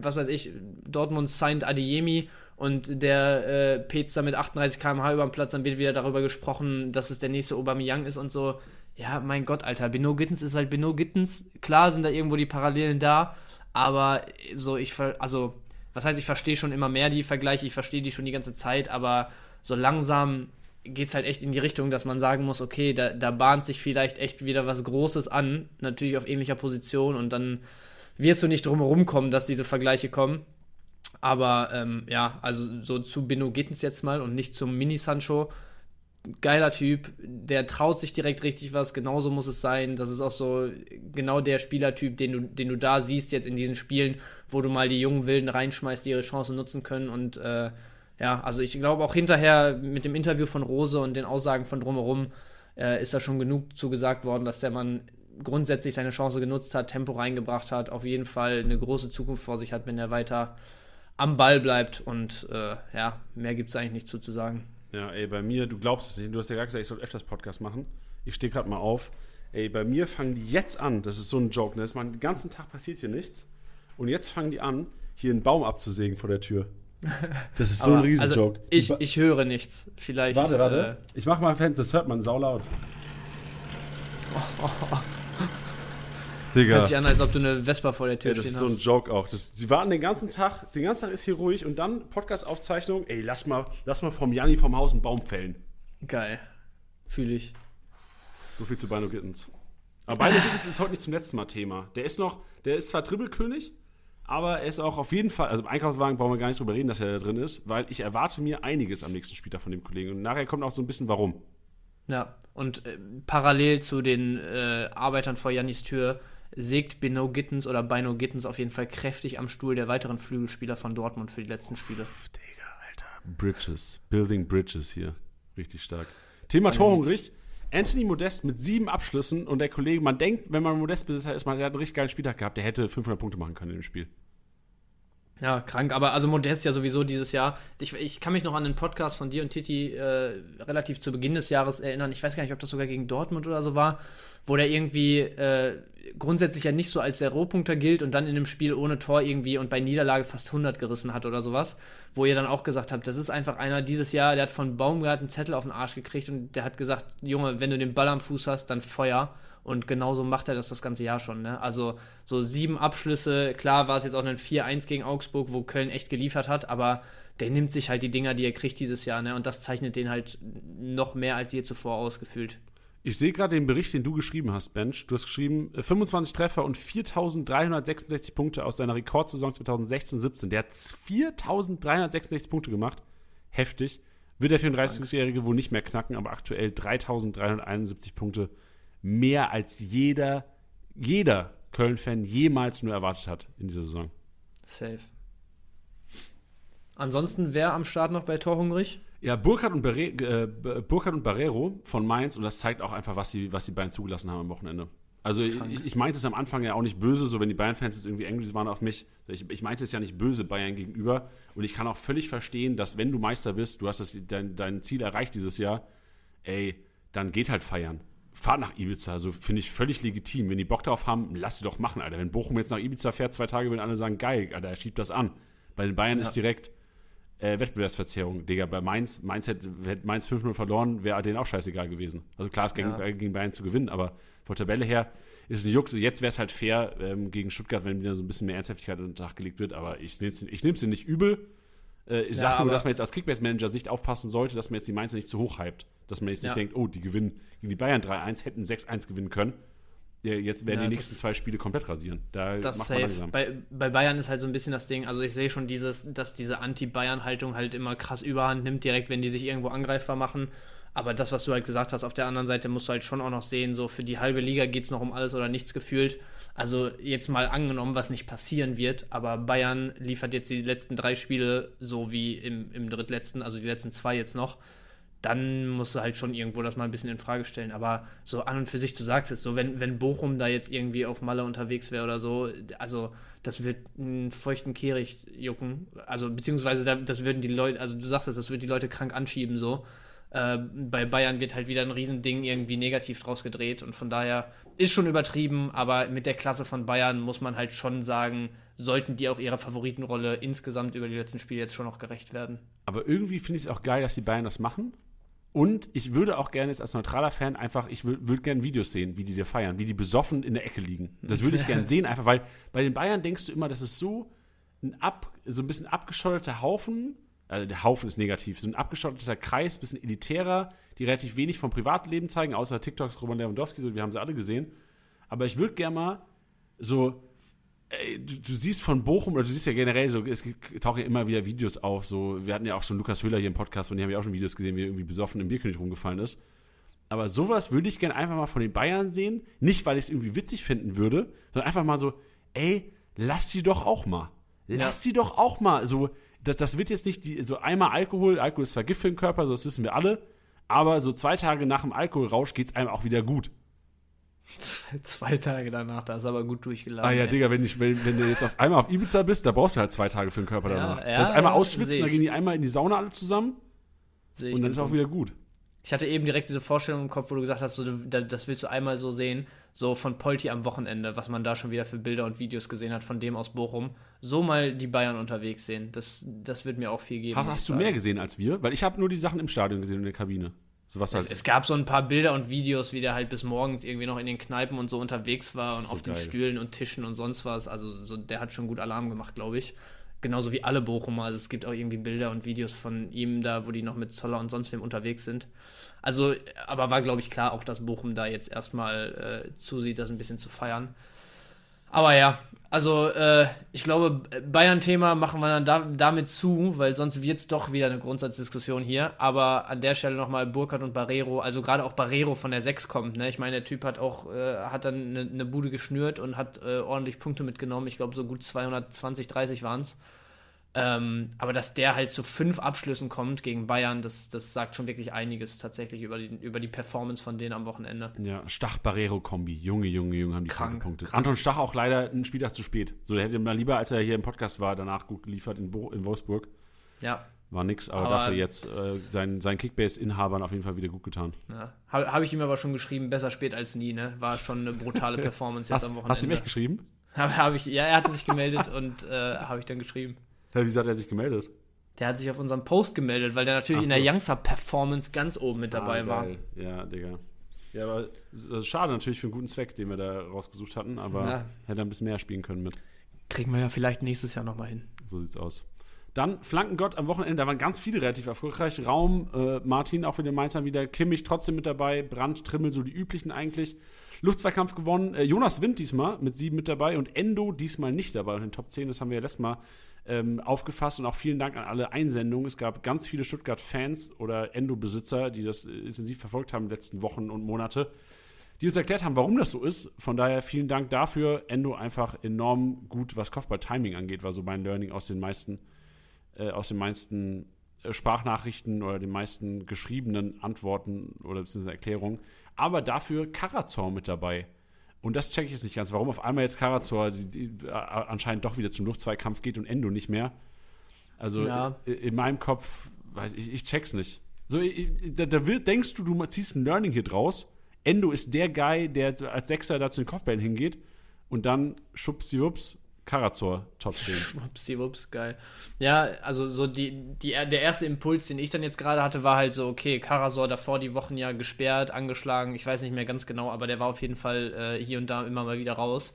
was weiß ich, Dortmund signed Adiemi und der äh, Petz mit 38 km/h über den Platz, dann wird wieder darüber gesprochen, dass es der nächste Aubameyang ist und so. Ja, mein Gott, Alter, Beno Gittens ist halt Beno Gittens. Klar sind da irgendwo die Parallelen da, aber so, ich, also, was heißt, ich verstehe schon immer mehr die Vergleiche, ich verstehe die schon die ganze Zeit, aber so langsam geht es halt echt in die Richtung, dass man sagen muss, okay, da, da bahnt sich vielleicht echt wieder was Großes an, natürlich auf ähnlicher Position und dann wirst du nicht drum herum kommen, dass diese Vergleiche kommen. Aber ähm, ja, also so zu Bino Gittens jetzt mal und nicht zum Mini-Sancho. Geiler Typ, der traut sich direkt richtig was, genauso muss es sein. Das ist auch so genau der Spielertyp, den du, den du da siehst jetzt in diesen Spielen, wo du mal die jungen Wilden reinschmeißt, die ihre Chancen nutzen können. Und äh, ja, also ich glaube auch hinterher mit dem Interview von Rose und den Aussagen von drumherum äh, ist da schon genug zugesagt worden, dass der Mann grundsätzlich seine Chance genutzt hat, Tempo reingebracht hat, auf jeden Fall eine große Zukunft vor sich hat, wenn er weiter am Ball bleibt. Und äh, ja, mehr gibt es eigentlich nicht zu, zu sagen. Ja, ey, bei mir, du glaubst es nicht, du hast ja gerade gesagt, ich soll öfters Podcast machen. Ich stehe gerade mal auf. Ey, bei mir fangen die jetzt an, das ist so ein Joke, ne? Das man, den ganzen Tag passiert hier nichts. Und jetzt fangen die an, hier einen Baum abzusägen vor der Tür. Das ist so ein Riesenjoke. Also ich, ich höre nichts. Vielleicht. Warte, warte. Äh, ich mach mal Fenster, das hört man saulaut. Oh, oh, oh. Digga. Hört sich an, als ob du eine Vespa vor der Tür ja, stehen hast. Das ist so ein Joke auch. Das, die warten den ganzen Tag, den ganzen Tag ist hier ruhig und dann Podcast-Aufzeichnung. Ey, lass mal, lass mal vom Janni vom Haus einen Baum fällen. Geil. Fühle ich. So viel zu Bino Gittens. Aber Bino Gittens ist heute nicht zum letzten Mal Thema. Der ist noch, der ist zwar Dribbelkönig, aber er ist auch auf jeden Fall, also im Einkaufswagen brauchen wir gar nicht drüber reden, dass er da drin ist, weil ich erwarte mir einiges am nächsten Spieltag von dem Kollegen. Und nachher kommt auch so ein bisschen warum. Ja, und äh, parallel zu den äh, Arbeitern vor Jannis Tür sägt Beno Gittens oder Bino Gittens auf jeden Fall kräftig am Stuhl der weiteren Flügelspieler von Dortmund für die letzten Spiele. Uff, Digga, Alter. Bridges. Building Bridges hier. Richtig stark. Thema Torhungrig. Anthony Modest mit sieben Abschlüssen und der Kollege, man denkt, wenn man Modest-Besitzer ist, man hat einen richtig geilen Spieltag gehabt, der hätte 500 Punkte machen können im Spiel. Ja, krank, aber also Modest ja sowieso dieses Jahr. Ich, ich kann mich noch an den Podcast von dir und Titi äh, relativ zu Beginn des Jahres erinnern. Ich weiß gar nicht, ob das sogar gegen Dortmund oder so war, wo der irgendwie äh, grundsätzlich ja nicht so als der Rohpunkter gilt und dann in einem Spiel ohne Tor irgendwie und bei Niederlage fast 100 gerissen hat oder sowas, wo ihr dann auch gesagt habt, das ist einfach einer dieses Jahr, der hat von Baumgart einen Zettel auf den Arsch gekriegt und der hat gesagt, Junge, wenn du den Ball am Fuß hast, dann Feuer Und genauso macht er das das ganze Jahr schon. Ne? Also so sieben Abschlüsse, klar war es jetzt auch ein 4-1 gegen Augsburg, wo Köln echt geliefert hat, aber der nimmt sich halt die Dinger, die er kriegt dieses Jahr. Ne? Und das zeichnet den halt noch mehr als je zuvor ausgefühlt. Ich sehe gerade den Bericht, den du geschrieben hast, Bench. Du hast geschrieben, 25 äh, Treffer und 4.366 Punkte aus seiner Rekordsaison 2016-17. Der hat 4.366 Punkte gemacht. Heftig. Wird der 34-Jährige wohl nicht mehr knacken, aber aktuell 3.371 Punkte mehr als jeder, jeder Köln-Fan jemals nur erwartet hat in dieser Saison. Safe. Ansonsten, wer am Start noch bei Torhungrig? Ja, Burkhardt und, Barre äh, Burkhardt und Barrero von Mainz und das zeigt auch einfach, was die, was die beiden zugelassen haben am Wochenende. Also ich, ich, meinte es am Anfang ja auch nicht böse, so wenn die Bayern-Fans jetzt irgendwie angry waren auf mich. Ich, ich, meinte es ja nicht böse Bayern gegenüber. Und ich kann auch völlig verstehen, dass wenn du Meister bist, du hast das, dein, dein Ziel erreicht dieses Jahr, ey, dann geht halt feiern fahrt nach Ibiza. Also finde ich völlig legitim. Wenn die Bock darauf haben, lass sie doch machen, Alter. Wenn Bochum jetzt nach Ibiza fährt, zwei Tage, würden alle sagen, geil, Alter, er schiebt das an. Bei den Bayern ja. ist direkt äh, Wettbewerbsverzerrung. Digga, bei Mainz, Mainz hätte, hätte Mainz 5-0 verloren, wäre denen auch scheißegal gewesen. Also klar, es ging ja. gegen Bayern zu gewinnen, aber von Tabelle her ist es ein Jux. Jetzt wäre es halt fair ähm, gegen Stuttgart, wenn wieder so ein bisschen mehr Ernsthaftigkeit an den Tag gelegt wird, aber ich nehme es ich nicht übel. Äh, ich ja, sage nur, dass man jetzt aus Kickbase-Manager-Sicht aufpassen sollte, dass man jetzt die Mainzer nicht zu hoch hypt. Dass man jetzt ja. nicht denkt, oh, die gewinnen gegen die Bayern 3-1, hätten 6-1 gewinnen können. Jetzt werden ja, die nächsten zwei Spiele komplett rasieren. Da das macht man langsam. Bei, bei Bayern ist halt so ein bisschen das Ding, also ich sehe schon dieses, dass diese Anti-Bayern-Haltung halt immer krass überhand nimmt, direkt wenn die sich irgendwo angreifbar machen. Aber das, was du halt gesagt hast, auf der anderen Seite musst du halt schon auch noch sehen, so für die halbe Liga geht es noch um alles oder nichts gefühlt. Also jetzt mal angenommen, was nicht passieren wird, aber Bayern liefert jetzt die letzten drei Spiele so wie im, im drittletzten, also die letzten zwei jetzt noch dann musst du halt schon irgendwo das mal ein bisschen in Frage stellen. Aber so an und für sich, du sagst es so, wenn, wenn Bochum da jetzt irgendwie auf Malle unterwegs wäre oder so, also das wird einen feuchten Kehricht jucken. Also beziehungsweise das würden die Leute, also du sagst es, das wird die Leute krank anschieben so. Äh, bei Bayern wird halt wieder ein Riesending irgendwie negativ draus gedreht und von daher ist schon übertrieben, aber mit der Klasse von Bayern muss man halt schon sagen, sollten die auch ihrer Favoritenrolle insgesamt über die letzten Spiele jetzt schon noch gerecht werden. Aber irgendwie finde ich es auch geil, dass die Bayern das machen. Und ich würde auch gerne jetzt als neutraler Fan einfach, ich würde würd gerne Videos sehen, wie die dir feiern, wie die besoffen in der Ecke liegen. Das würde ich gerne sehen, einfach weil bei den Bayern denkst du immer, das ist so ein, ab, so ein bisschen abgeschotteter Haufen. Also der Haufen ist negativ, so ein abgeschotteter Kreis, bisschen elitärer, die relativ wenig vom Privatleben zeigen, außer TikToks Roman Lewandowski, so, wir haben sie alle gesehen. Aber ich würde gerne mal so Ey, du, du, siehst von Bochum, oder du siehst ja generell so, es tauchen ja immer wieder Videos auf, so, wir hatten ja auch schon Lukas Höhler hier im Podcast, von dem habe ich auch schon Videos gesehen, wie er irgendwie besoffen im Bierkönig rumgefallen ist. Aber sowas würde ich gerne einfach mal von den Bayern sehen, nicht weil ich es irgendwie witzig finden würde, sondern einfach mal so, ey, lass sie doch auch mal. Lass sie doch auch mal. So, das, das wird jetzt nicht die, so einmal Alkohol, Alkohol ist zwar Gift für den Körper, so das wissen wir alle, aber so zwei Tage nach dem Alkoholrausch geht es einem auch wieder gut. Zwei Tage danach, da ist aber gut durchgeladen. Ah ja, ey. Digga, wenn, ich, wenn, wenn du jetzt auf einmal auf Ibiza bist, da brauchst du halt zwei Tage für den Körper danach. Ja, das ist einmal ausschwitzen, dann gehen die einmal in die Sauna alle zusammen Seh und dann ist auch wieder gut. Ich hatte eben direkt diese Vorstellung im Kopf, wo du gesagt hast, so, das willst du einmal so sehen, so von Polti am Wochenende, was man da schon wieder für Bilder und Videos gesehen hat von dem aus Bochum. So mal die Bayern unterwegs sehen, das, das wird mir auch viel geben. Hast, hast du mehr gesehen als wir? Weil ich habe nur die Sachen im Stadion gesehen in der Kabine. So was halt es, es, gab so ein paar Bilder und Videos, wie der halt bis morgens irgendwie noch in den Kneipen und so unterwegs war und so auf geil. den Stühlen und Tischen und sonst was. Also so, der hat schon gut Alarm gemacht, glaube ich. Genauso wie alle Bochumer. Also es gibt auch irgendwie Bilder und Videos von ihm da, wo die noch mit Zoller und sonst wem unterwegs sind. Also, aber war, glaube ich, klar auch, dass Bochum da jetzt erstmal äh, zusieht, das ein bisschen zu feiern. Aber ja, also äh, ich glaube, Bayern-Thema machen wir dann da, damit zu, weil sonst wird es doch wieder eine Grundsatzdiskussion hier. Aber an der Stelle nochmal Burkhardt und Barrero, also gerade auch Barrero von der 6 kommt. Ne? Ich meine, der Typ hat auch, äh, hat dann eine, eine, Bude geschnürt und hat äh, ordentlich Punkte mitgenommen. Ich glaube, so gut 220, 30 waren es. Ähm, aber dass der halt zu fünf Abschlüssen kommt gegen Bayern, das, das sagt schon wirklich einiges tatsächlich über die, über die Performance von denen am Wochenende. Ja, Stach-Barrero-Kombi. Junge, Junge, Junge haben die krank, Punkte. Krank. Anton Stach auch leider einen Spieltag zu spät. So, der hätte mal lieber, als er hier im Podcast war, danach gut geliefert in, Bo in Wolfsburg. Ja. War nix, aber, aber dafür jetzt äh, sein, sein Kickbase-Inhabern auf jeden Fall wieder gut getan. Ja. Habe hab ich ihm aber schon geschrieben, besser spät als nie, ne? War schon eine brutale Performance jetzt hast, am Wochenende. Hast du mich geschrieben? Hab, hab ich, ja, er hatte sich gemeldet und äh, habe ich dann geschrieben. Ja, wieso hat er sich gemeldet? Der hat sich auf unserem Post gemeldet, weil der natürlich so. in der Youngster Performance ganz oben mit dabei ah, war. Ja, Digga. Ja, aber schade natürlich für einen guten Zweck, den wir da rausgesucht hatten, aber ja. hätte ein bisschen mehr spielen können mit. Kriegen wir ja vielleicht nächstes Jahr nochmal hin. So sieht's aus. Dann Flankengott am Wochenende, da waren ganz viele relativ erfolgreich. Raum, äh, Martin auch für den Mainzer wieder, Kimmich trotzdem mit dabei, Brand, Trimmel, so die üblichen eigentlich. Luftzweikampf gewonnen. Äh, Jonas Wind diesmal mit sieben mit dabei und Endo diesmal nicht dabei in den Top 10. Das haben wir ja letztes Mal ähm, aufgefasst und auch vielen Dank an alle Einsendungen. Es gab ganz viele Stuttgart-Fans oder Endo-Besitzer, die das äh, intensiv verfolgt haben in den letzten Wochen und Monate, die uns erklärt haben, warum das so ist. Von daher vielen Dank dafür. Endo einfach enorm gut, was Kopfball-Timing angeht, war so mein Learning aus den meisten äh, aus den meisten äh, Sprachnachrichten oder den meisten geschriebenen Antworten oder beziehungsweise Erklärungen. Aber dafür Karazor mit dabei. Und das checke ich jetzt nicht ganz. Warum auf einmal jetzt Karazor die, die, äh, anscheinend doch wieder zum Luftzweikampf geht und Endo nicht mehr. Also ja. in, in, meinem Kopf, weiß ich, ich check's nicht. So, da, da wird, denkst du, du ziehst ein Learning hier draus. Endo ist der Guy, der als Sechser da zu den Kopfbällen hingeht. Und dann schubsdiwups, Karazor Top 10. Schwuppsdiwupps, geil. Ja, also so die, die, der erste Impuls, den ich dann jetzt gerade hatte, war halt so, okay, Karasor davor die Wochen ja gesperrt, angeschlagen, ich weiß nicht mehr ganz genau, aber der war auf jeden Fall äh, hier und da immer mal wieder raus.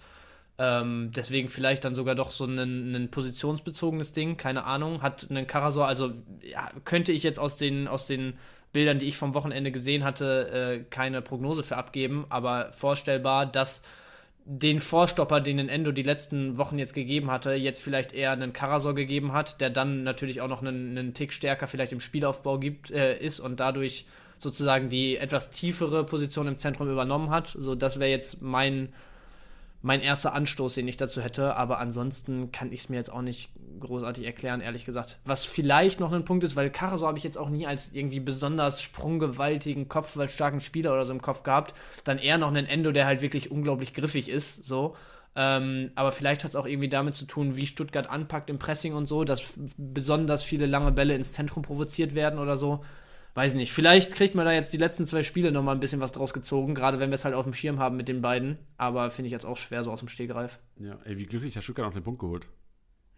Ähm, deswegen vielleicht dann sogar doch so ein, ein positionsbezogenes Ding, keine Ahnung. Hat einen Karasor, also ja, könnte ich jetzt aus den, aus den Bildern, die ich vom Wochenende gesehen hatte, äh, keine Prognose für abgeben, aber vorstellbar, dass den Vorstopper, den Endo die letzten Wochen jetzt gegeben hatte, jetzt vielleicht eher einen Karasor gegeben hat, der dann natürlich auch noch einen, einen Tick stärker vielleicht im Spielaufbau gibt, äh, ist und dadurch sozusagen die etwas tiefere Position im Zentrum übernommen hat. So, das wäre jetzt mein mein erster Anstoß, den ich dazu hätte. Aber ansonsten kann ich es mir jetzt auch nicht großartig erklären, ehrlich gesagt. Was vielleicht noch ein Punkt ist, weil Karaso habe ich jetzt auch nie als irgendwie besonders sprunggewaltigen, kopfballstarken Spieler oder so im Kopf gehabt. Dann eher noch einen Endo, der halt wirklich unglaublich griffig ist, so. Ähm, aber vielleicht hat es auch irgendwie damit zu tun, wie Stuttgart anpackt im Pressing und so, dass besonders viele lange Bälle ins Zentrum provoziert werden oder so weiß nicht, vielleicht kriegt man da jetzt die letzten zwei Spiele nochmal ein bisschen was draus gezogen, gerade wenn wir es halt auf dem Schirm haben mit den beiden. Aber finde ich jetzt auch schwer so aus dem Stegreif. Ja, ey, wie glücklich hat Stuttgart noch den Punkt geholt.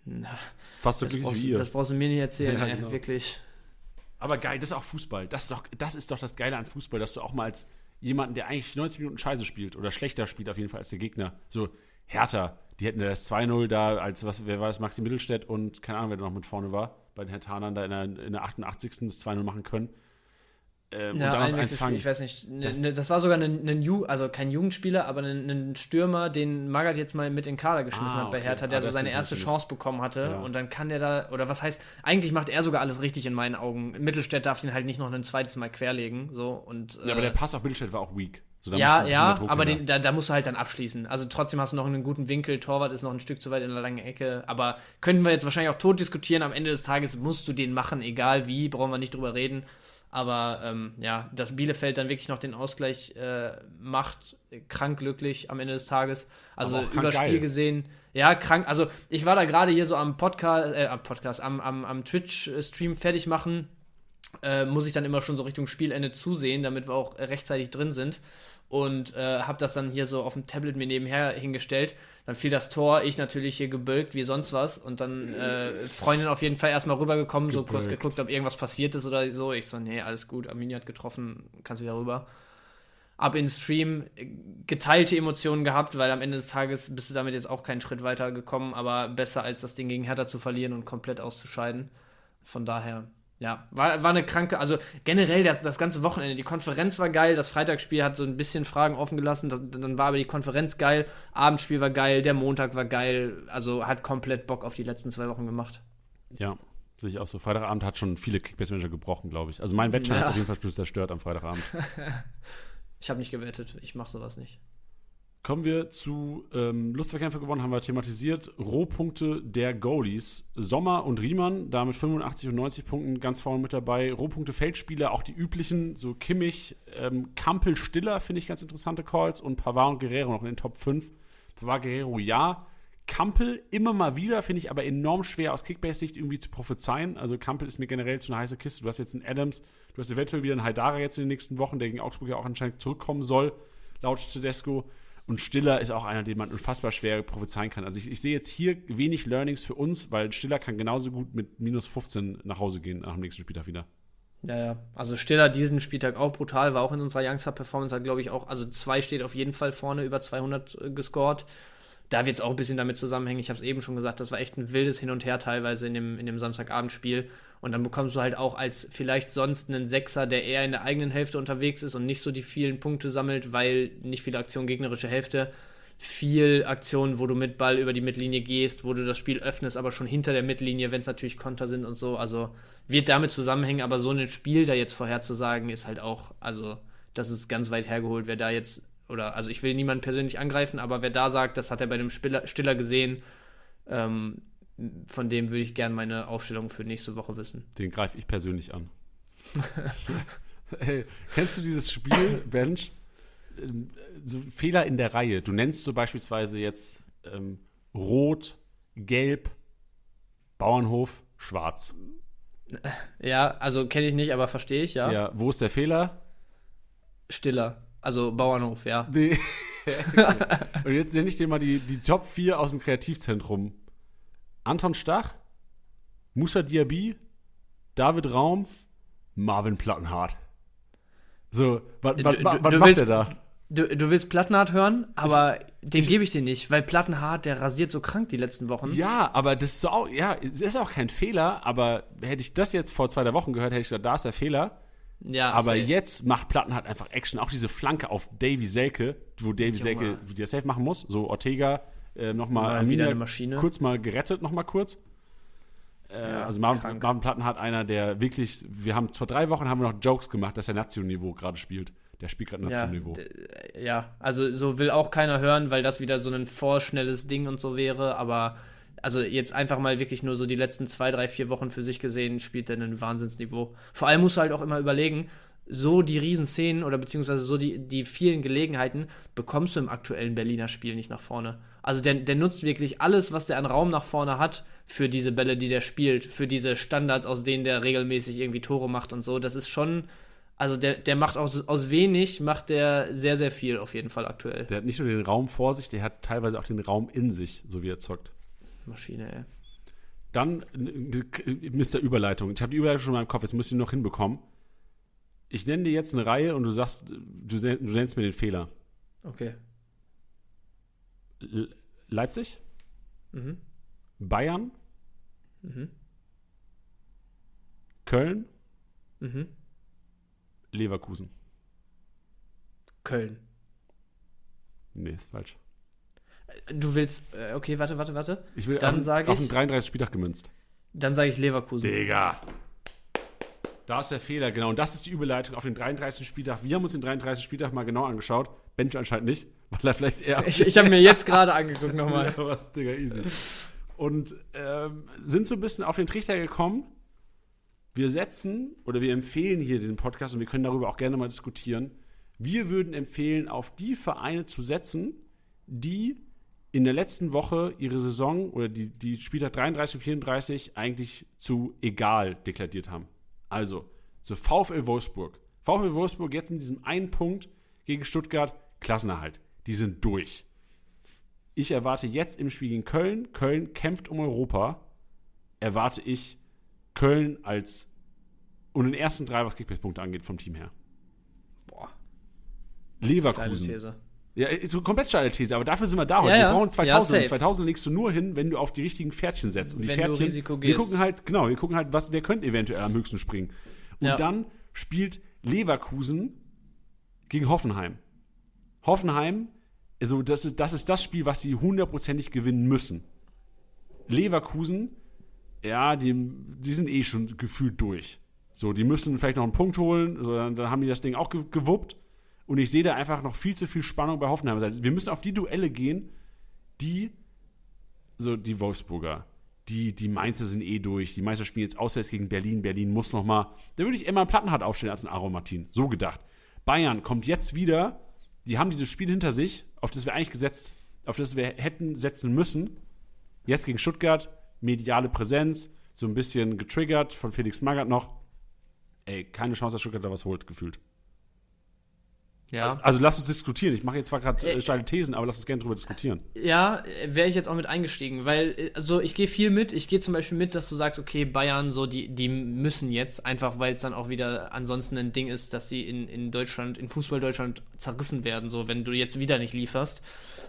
Na, Fast so glücklich wie ihr. Das brauchst du mir nicht erzählen, ja, ey, genau. wirklich. Aber geil, das ist auch Fußball. Das ist, doch, das ist doch das Geile an Fußball, dass du auch mal als jemanden, der eigentlich 90 Minuten Scheiße spielt oder schlechter spielt auf jeden Fall als der Gegner, so härter. Die hätten das 2-0 da als, was, wer war das, Maxi Mittelstädt und keine Ahnung, wer da noch mit vorne war, bei den Hertanern da in der, in der 88. das 2-0 machen können ähm, ja, eins fangen. Ich weiß nicht, ne, das, ne, das war sogar ein, ein Ju also kein Jugendspieler, aber ein, ein, Stürmer, den Magath jetzt mal mit in den Kader geschmissen ah, hat bei okay. Hertha, der ah, so seine erste Chance bekommen hatte. Ja. Und dann kann der da, oder was heißt, eigentlich macht er sogar alles richtig in meinen Augen. Mittelstädt darf den halt nicht noch ein zweites Mal querlegen. So, und, ja, äh, aber der Pass auf Mittelstädt war auch weak. So, ja, ja, aber den, da, da, musst du halt dann abschließen. Also trotzdem hast du noch einen guten Winkel, Torwart ist noch ein Stück zu weit in der langen Ecke, aber könnten wir jetzt wahrscheinlich auch tot diskutieren. Am Ende des Tages musst du den machen, egal wie, brauchen wir nicht drüber reden. Aber ähm, ja, dass Bielefeld dann wirklich noch den Ausgleich äh, macht, krank glücklich am Ende des Tages. Also über Spiel geil. gesehen, ja, krank. Also ich war da gerade hier so am Podcast, äh, am Podcast, am, am, am Twitch-Stream fertig machen. Äh, muss ich dann immer schon so Richtung Spielende zusehen, damit wir auch rechtzeitig drin sind und äh, habe das dann hier so auf dem Tablet mir nebenher hingestellt. Dann fiel das Tor, ich natürlich hier gebölkt wie sonst was und dann äh, Freundin auf jeden Fall erstmal rübergekommen, gebölkt. so kurz geguckt, ob irgendwas passiert ist oder so. Ich so, nee, alles gut, Arminia hat getroffen, kannst wieder rüber. Ab in Stream, geteilte Emotionen gehabt, weil am Ende des Tages bist du damit jetzt auch keinen Schritt weiter gekommen, aber besser als das Ding gegen Hertha zu verlieren und komplett auszuscheiden. Von daher, ja, war, war eine kranke, also generell das, das ganze Wochenende, die Konferenz war geil, das Freitagsspiel hat so ein bisschen Fragen offen gelassen, das, dann war aber die Konferenz geil, Abendspiel war geil, der Montag war geil, also hat komplett Bock auf die letzten zwei Wochen gemacht. Ja, sehe ich auch so. Freitagabend hat schon viele Kickbase-Manager gebrochen, glaube ich. Also mein Wettschein ja. hat auf jeden Fall zerstört am Freitagabend. ich habe nicht gewettet, ich mache sowas nicht. Kommen wir zu ähm, Lustverkämpfe gewonnen, haben wir thematisiert. Rohpunkte der Goalies. Sommer und Riemann, da mit 85 und 90 Punkten ganz vorne mit dabei. Rohpunkte Feldspieler, auch die üblichen, so Kimmich, ähm, Kampel, Stiller, finde ich ganz interessante Calls. Und Pavard und Guerrero noch in den Top 5. Pavard, Guerrero, ja. Kampel immer mal wieder, finde ich aber enorm schwer aus Kickbase-Sicht irgendwie zu prophezeien. Also Kampel ist mir generell zu einer heißen Kiste. Du hast jetzt einen Adams, du hast eventuell wieder einen Haidara jetzt in den nächsten Wochen, der gegen Augsburg ja auch anscheinend zurückkommen soll, laut Tedesco. Und Stiller ist auch einer, den man unfassbar schwer prophezeien kann. Also ich, ich, sehe jetzt hier wenig Learnings für uns, weil Stiller kann genauso gut mit minus 15 nach Hause gehen nach dem nächsten Spieltag wieder. Ja, ja. Also Stiller diesen Spieltag auch brutal, war auch in unserer Youngster-Performance, hat glaube ich auch, also zwei steht auf jeden Fall vorne, über 200 äh, gescored. Da wird es auch ein bisschen damit zusammenhängen. Ich habe es eben schon gesagt, das war echt ein wildes Hin und Her teilweise in dem, in dem Samstagabendspiel. Und dann bekommst du halt auch als vielleicht sonst einen Sechser, der eher in der eigenen Hälfte unterwegs ist und nicht so die vielen Punkte sammelt, weil nicht viele Aktionen gegnerische Hälfte. Viel Aktionen, wo du mit Ball über die Mittellinie gehst, wo du das Spiel öffnest, aber schon hinter der Mittellinie, wenn es natürlich Konter sind und so. Also wird damit zusammenhängen, aber so ein Spiel da jetzt vorherzusagen, ist halt auch, also das ist ganz weit hergeholt, wer da jetzt, oder also ich will niemanden persönlich angreifen, aber wer da sagt, das hat er bei dem Stiller, Stiller gesehen, ähm, von dem würde ich gerne meine Aufstellung für nächste Woche wissen. Den greife ich persönlich an. hey, kennst du dieses Spiel, Bench? Ähm, so Fehler in der Reihe. Du nennst so beispielsweise jetzt ähm, Rot, Gelb, Bauernhof, Schwarz. Ja, also kenne ich nicht, aber verstehe ich, ja. Ja, wo ist der Fehler? Stiller. Also Bauernhof, ja. Nee. Und jetzt nenne ich dir mal die, die Top 4 aus dem Kreativzentrum. Anton Stach, Musa Diaby, David Raum, Marvin Plattenhardt. So, was macht willst, der da? Du, du willst Plattenhardt hören, aber ich, den gebe ich dir nicht, weil Plattenhardt, der rasiert so krank die letzten Wochen. Ja, aber das ist auch, ja, ist auch kein Fehler, aber hätte ich das jetzt vor zwei, drei Wochen gehört, hätte ich gesagt, da ist der Fehler. Ja, aber safe. jetzt macht Plattenhardt einfach Action. Auch diese Flanke auf Davy Selke, wo Davy Selke wieder safe machen muss. So Ortega äh, nochmal wieder eine Maschine. kurz mal gerettet, nochmal kurz. Äh, ja, also Marvin, Marvin Plattenhardt einer, der wirklich, wir haben vor drei Wochen haben wir noch Jokes gemacht, dass er Nationalniveau gerade spielt. Der spielt gerade Nationalniveau. Ja, ja, also so will auch keiner hören, weil das wieder so ein vorschnelles Ding und so wäre, aber also jetzt einfach mal wirklich nur so die letzten zwei, drei, vier Wochen für sich gesehen, spielt er ein Wahnsinnsniveau. Vor allem musst du halt auch immer überlegen, so die Riesenszenen oder beziehungsweise so die, die vielen Gelegenheiten bekommst du im aktuellen Berliner Spiel nicht nach vorne. Also der, der nutzt wirklich alles, was der an Raum nach vorne hat, für diese Bälle, die der spielt, für diese Standards, aus denen der regelmäßig irgendwie Tore macht und so. Das ist schon also der, der macht aus, aus wenig, macht der sehr, sehr viel auf jeden Fall aktuell. Der hat nicht nur den Raum vor sich, der hat teilweise auch den Raum in sich, so wie er zockt. Maschine, ey. Dann Mr. Überleitung. Ich habe die Überleitung schon in meinem Kopf, jetzt müsst ihr noch hinbekommen. Ich nenne dir jetzt eine Reihe und du sagst, du, du nennst mir den Fehler. Okay. Leipzig? Mhm. Bayern? Mhm. Köln? Mhm. Leverkusen. Köln. Nee, ist falsch. Du willst, äh, okay, warte, warte, warte. Ich will dann auf, auf den 33. Spieltag gemünzt. Dann sage ich Leverkusen. Digga. Da ist der Fehler, genau. Und das ist die Überleitung auf den 33. Spieltag. Wir haben uns den 33. Spieltag mal genau angeschaut. Bench anscheinend nicht, weil er vielleicht eher. Ich, ich habe mir jetzt gerade angeguckt nochmal. ja, was, Digga, easy. Und ähm, sind so ein bisschen auf den Trichter gekommen, wir setzen oder wir empfehlen hier diesen Podcast und wir können darüber auch gerne mal diskutieren. Wir würden empfehlen, auf die Vereine zu setzen, die in der letzten Woche ihre Saison oder die, die Spieltag 33 und 34 eigentlich zu egal deklariert haben. Also, so VfL Wolfsburg. VfL Wolfsburg jetzt mit diesem einen Punkt gegen Stuttgart, Klassenerhalt. Die sind durch. Ich erwarte jetzt im Spiel gegen Köln, Köln kämpft um Europa, erwarte ich Köln als und den ersten drei, was Kickbase-Punkte angeht, vom Team her. Boah. Leverkusen. Ja, so komplett steile These, aber dafür sind wir da heute. Ja, ja. Wir brauchen 2000. Ja, 2000 legst du nur hin, wenn du auf die richtigen Pferdchen setzt. Und die wenn Pferdchen, wir gucken halt, genau, wir gucken halt, was, wer könnte eventuell am höchsten springen. Und dann spielt Leverkusen gegen Hoffenheim. Hoffenheim, also das ist, das ist das Spiel, was sie hundertprozentig gewinnen müssen. Leverkusen ja, die, die sind eh schon gefühlt durch. So, die müssen vielleicht noch einen Punkt holen, so, dann, dann haben die das Ding auch gewuppt. Und ich sehe da einfach noch viel zu viel Spannung bei Hoffenheim. Wir müssen auf die Duelle gehen, die, so die Wolfsburger, die, die Mainzer sind eh durch. Die Meister spielen jetzt auswärts gegen Berlin. Berlin muss noch mal. Da würde ich immer einen Plattenhardt aufstellen als ein Aaron Martin. So gedacht. Bayern kommt jetzt wieder. Die haben dieses Spiel hinter sich, auf das wir eigentlich gesetzt, auf das wir hätten setzen müssen. Jetzt gegen Stuttgart mediale Präsenz, so ein bisschen getriggert von Felix Magath noch. Ey, keine Chance, dass Stuttgart da was holt, gefühlt. Ja. Also lass uns diskutieren. Ich mache jetzt zwar gerade äh, steile Thesen, aber lass uns gerne drüber diskutieren. Ja, wäre ich jetzt auch mit eingestiegen, weil also ich gehe viel mit. Ich gehe zum Beispiel mit, dass du sagst, okay, Bayern, so die, die müssen jetzt, einfach weil es dann auch wieder ansonsten ein Ding ist, dass sie in, in Deutschland, in Fußball Deutschland zerrissen werden, so wenn du jetzt wieder nicht lieferst.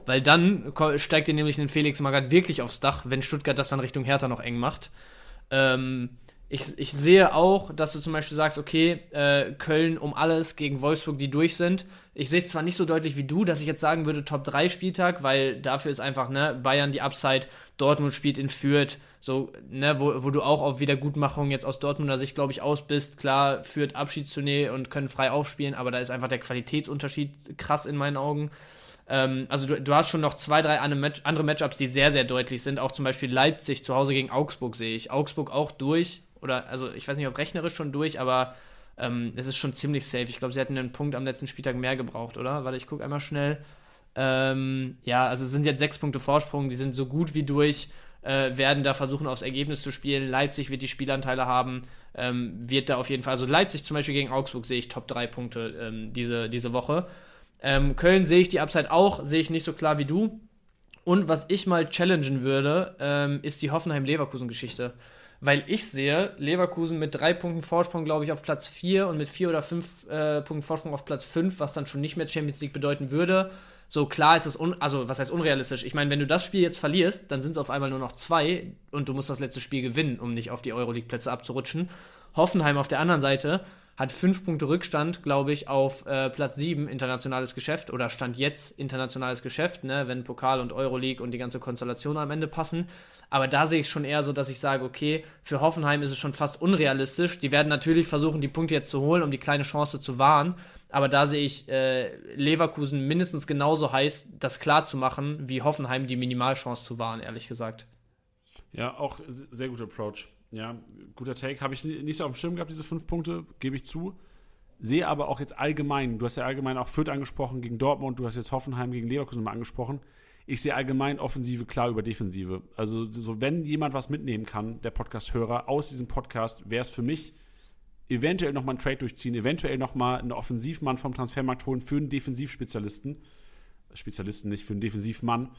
Weil dann steigt dir nämlich ein Felix Magath wirklich aufs Dach, wenn Stuttgart das dann Richtung Hertha noch eng macht. Ähm, ich, ich sehe auch, dass du zum Beispiel sagst, okay, äh, Köln um alles gegen Wolfsburg, die durch sind. Ich sehe es zwar nicht so deutlich wie du, dass ich jetzt sagen würde, Top 3 Spieltag, weil dafür ist einfach, ne, Bayern die Upside, Dortmund spielt in Fürth, so, ne, wo, wo du auch auf Wiedergutmachung jetzt aus Dortmunder Sicht, glaube ich, aus bist. Klar, Fürth Abschiedstournee und können frei aufspielen, aber da ist einfach der Qualitätsunterschied krass in meinen Augen. Ähm, also du, du, hast schon noch zwei, drei andere Matchups, die sehr, sehr deutlich sind. Auch zum Beispiel Leipzig zu Hause gegen Augsburg sehe ich. Augsburg auch durch. Oder, also ich weiß nicht, ob rechnerisch schon durch, aber ähm, es ist schon ziemlich safe. Ich glaube, sie hatten einen Punkt am letzten Spieltag mehr gebraucht, oder? Warte, ich gucke einmal schnell. Ähm, ja, also es sind jetzt sechs Punkte Vorsprung, die sind so gut wie durch, äh, werden da versuchen, aufs Ergebnis zu spielen. Leipzig wird die Spielanteile haben, ähm, wird da auf jeden Fall, also Leipzig zum Beispiel gegen Augsburg sehe ich Top 3 Punkte ähm, diese, diese Woche. Ähm, Köln sehe ich die Upside auch, sehe ich nicht so klar wie du. Und was ich mal challengen würde, ähm, ist die Hoffenheim-Leverkusen-Geschichte. Weil ich sehe Leverkusen mit drei Punkten Vorsprung, glaube ich, auf Platz 4 und mit vier oder fünf äh, Punkten Vorsprung auf Platz 5, was dann schon nicht mehr Champions League bedeuten würde. So klar ist es, also was heißt unrealistisch? Ich meine, wenn du das Spiel jetzt verlierst, dann sind es auf einmal nur noch zwei und du musst das letzte Spiel gewinnen, um nicht auf die Euroleague-Plätze abzurutschen. Hoffenheim auf der anderen Seite hat fünf Punkte Rückstand, glaube ich, auf äh, Platz sieben internationales Geschäft oder stand jetzt internationales Geschäft, ne, wenn Pokal und Euroleague und die ganze Konstellation am Ende passen. Aber da sehe ich schon eher so, dass ich sage, okay, für Hoffenheim ist es schon fast unrealistisch. Die werden natürlich versuchen, die Punkte jetzt zu holen, um die kleine Chance zu wahren. Aber da sehe ich äh, Leverkusen mindestens genauso heiß, das klar zu machen, wie Hoffenheim die Minimalchance zu wahren, ehrlich gesagt. Ja, auch sehr guter Approach. Ja, guter Take. Habe ich nicht so auf dem Schirm gehabt, diese fünf Punkte, gebe ich zu. Sehe aber auch jetzt allgemein, du hast ja allgemein auch Fürth angesprochen gegen Dortmund, du hast jetzt Hoffenheim gegen Leverkusen mal angesprochen. Ich sehe allgemein Offensive klar über Defensive. Also, so, wenn jemand was mitnehmen kann, der Podcast-Hörer, aus diesem Podcast, wäre es für mich eventuell nochmal einen Trade durchziehen, eventuell nochmal einen Offensivmann vom Transfermarkt holen für einen Defensivspezialisten. Spezialisten nicht, für einen Defensivmann.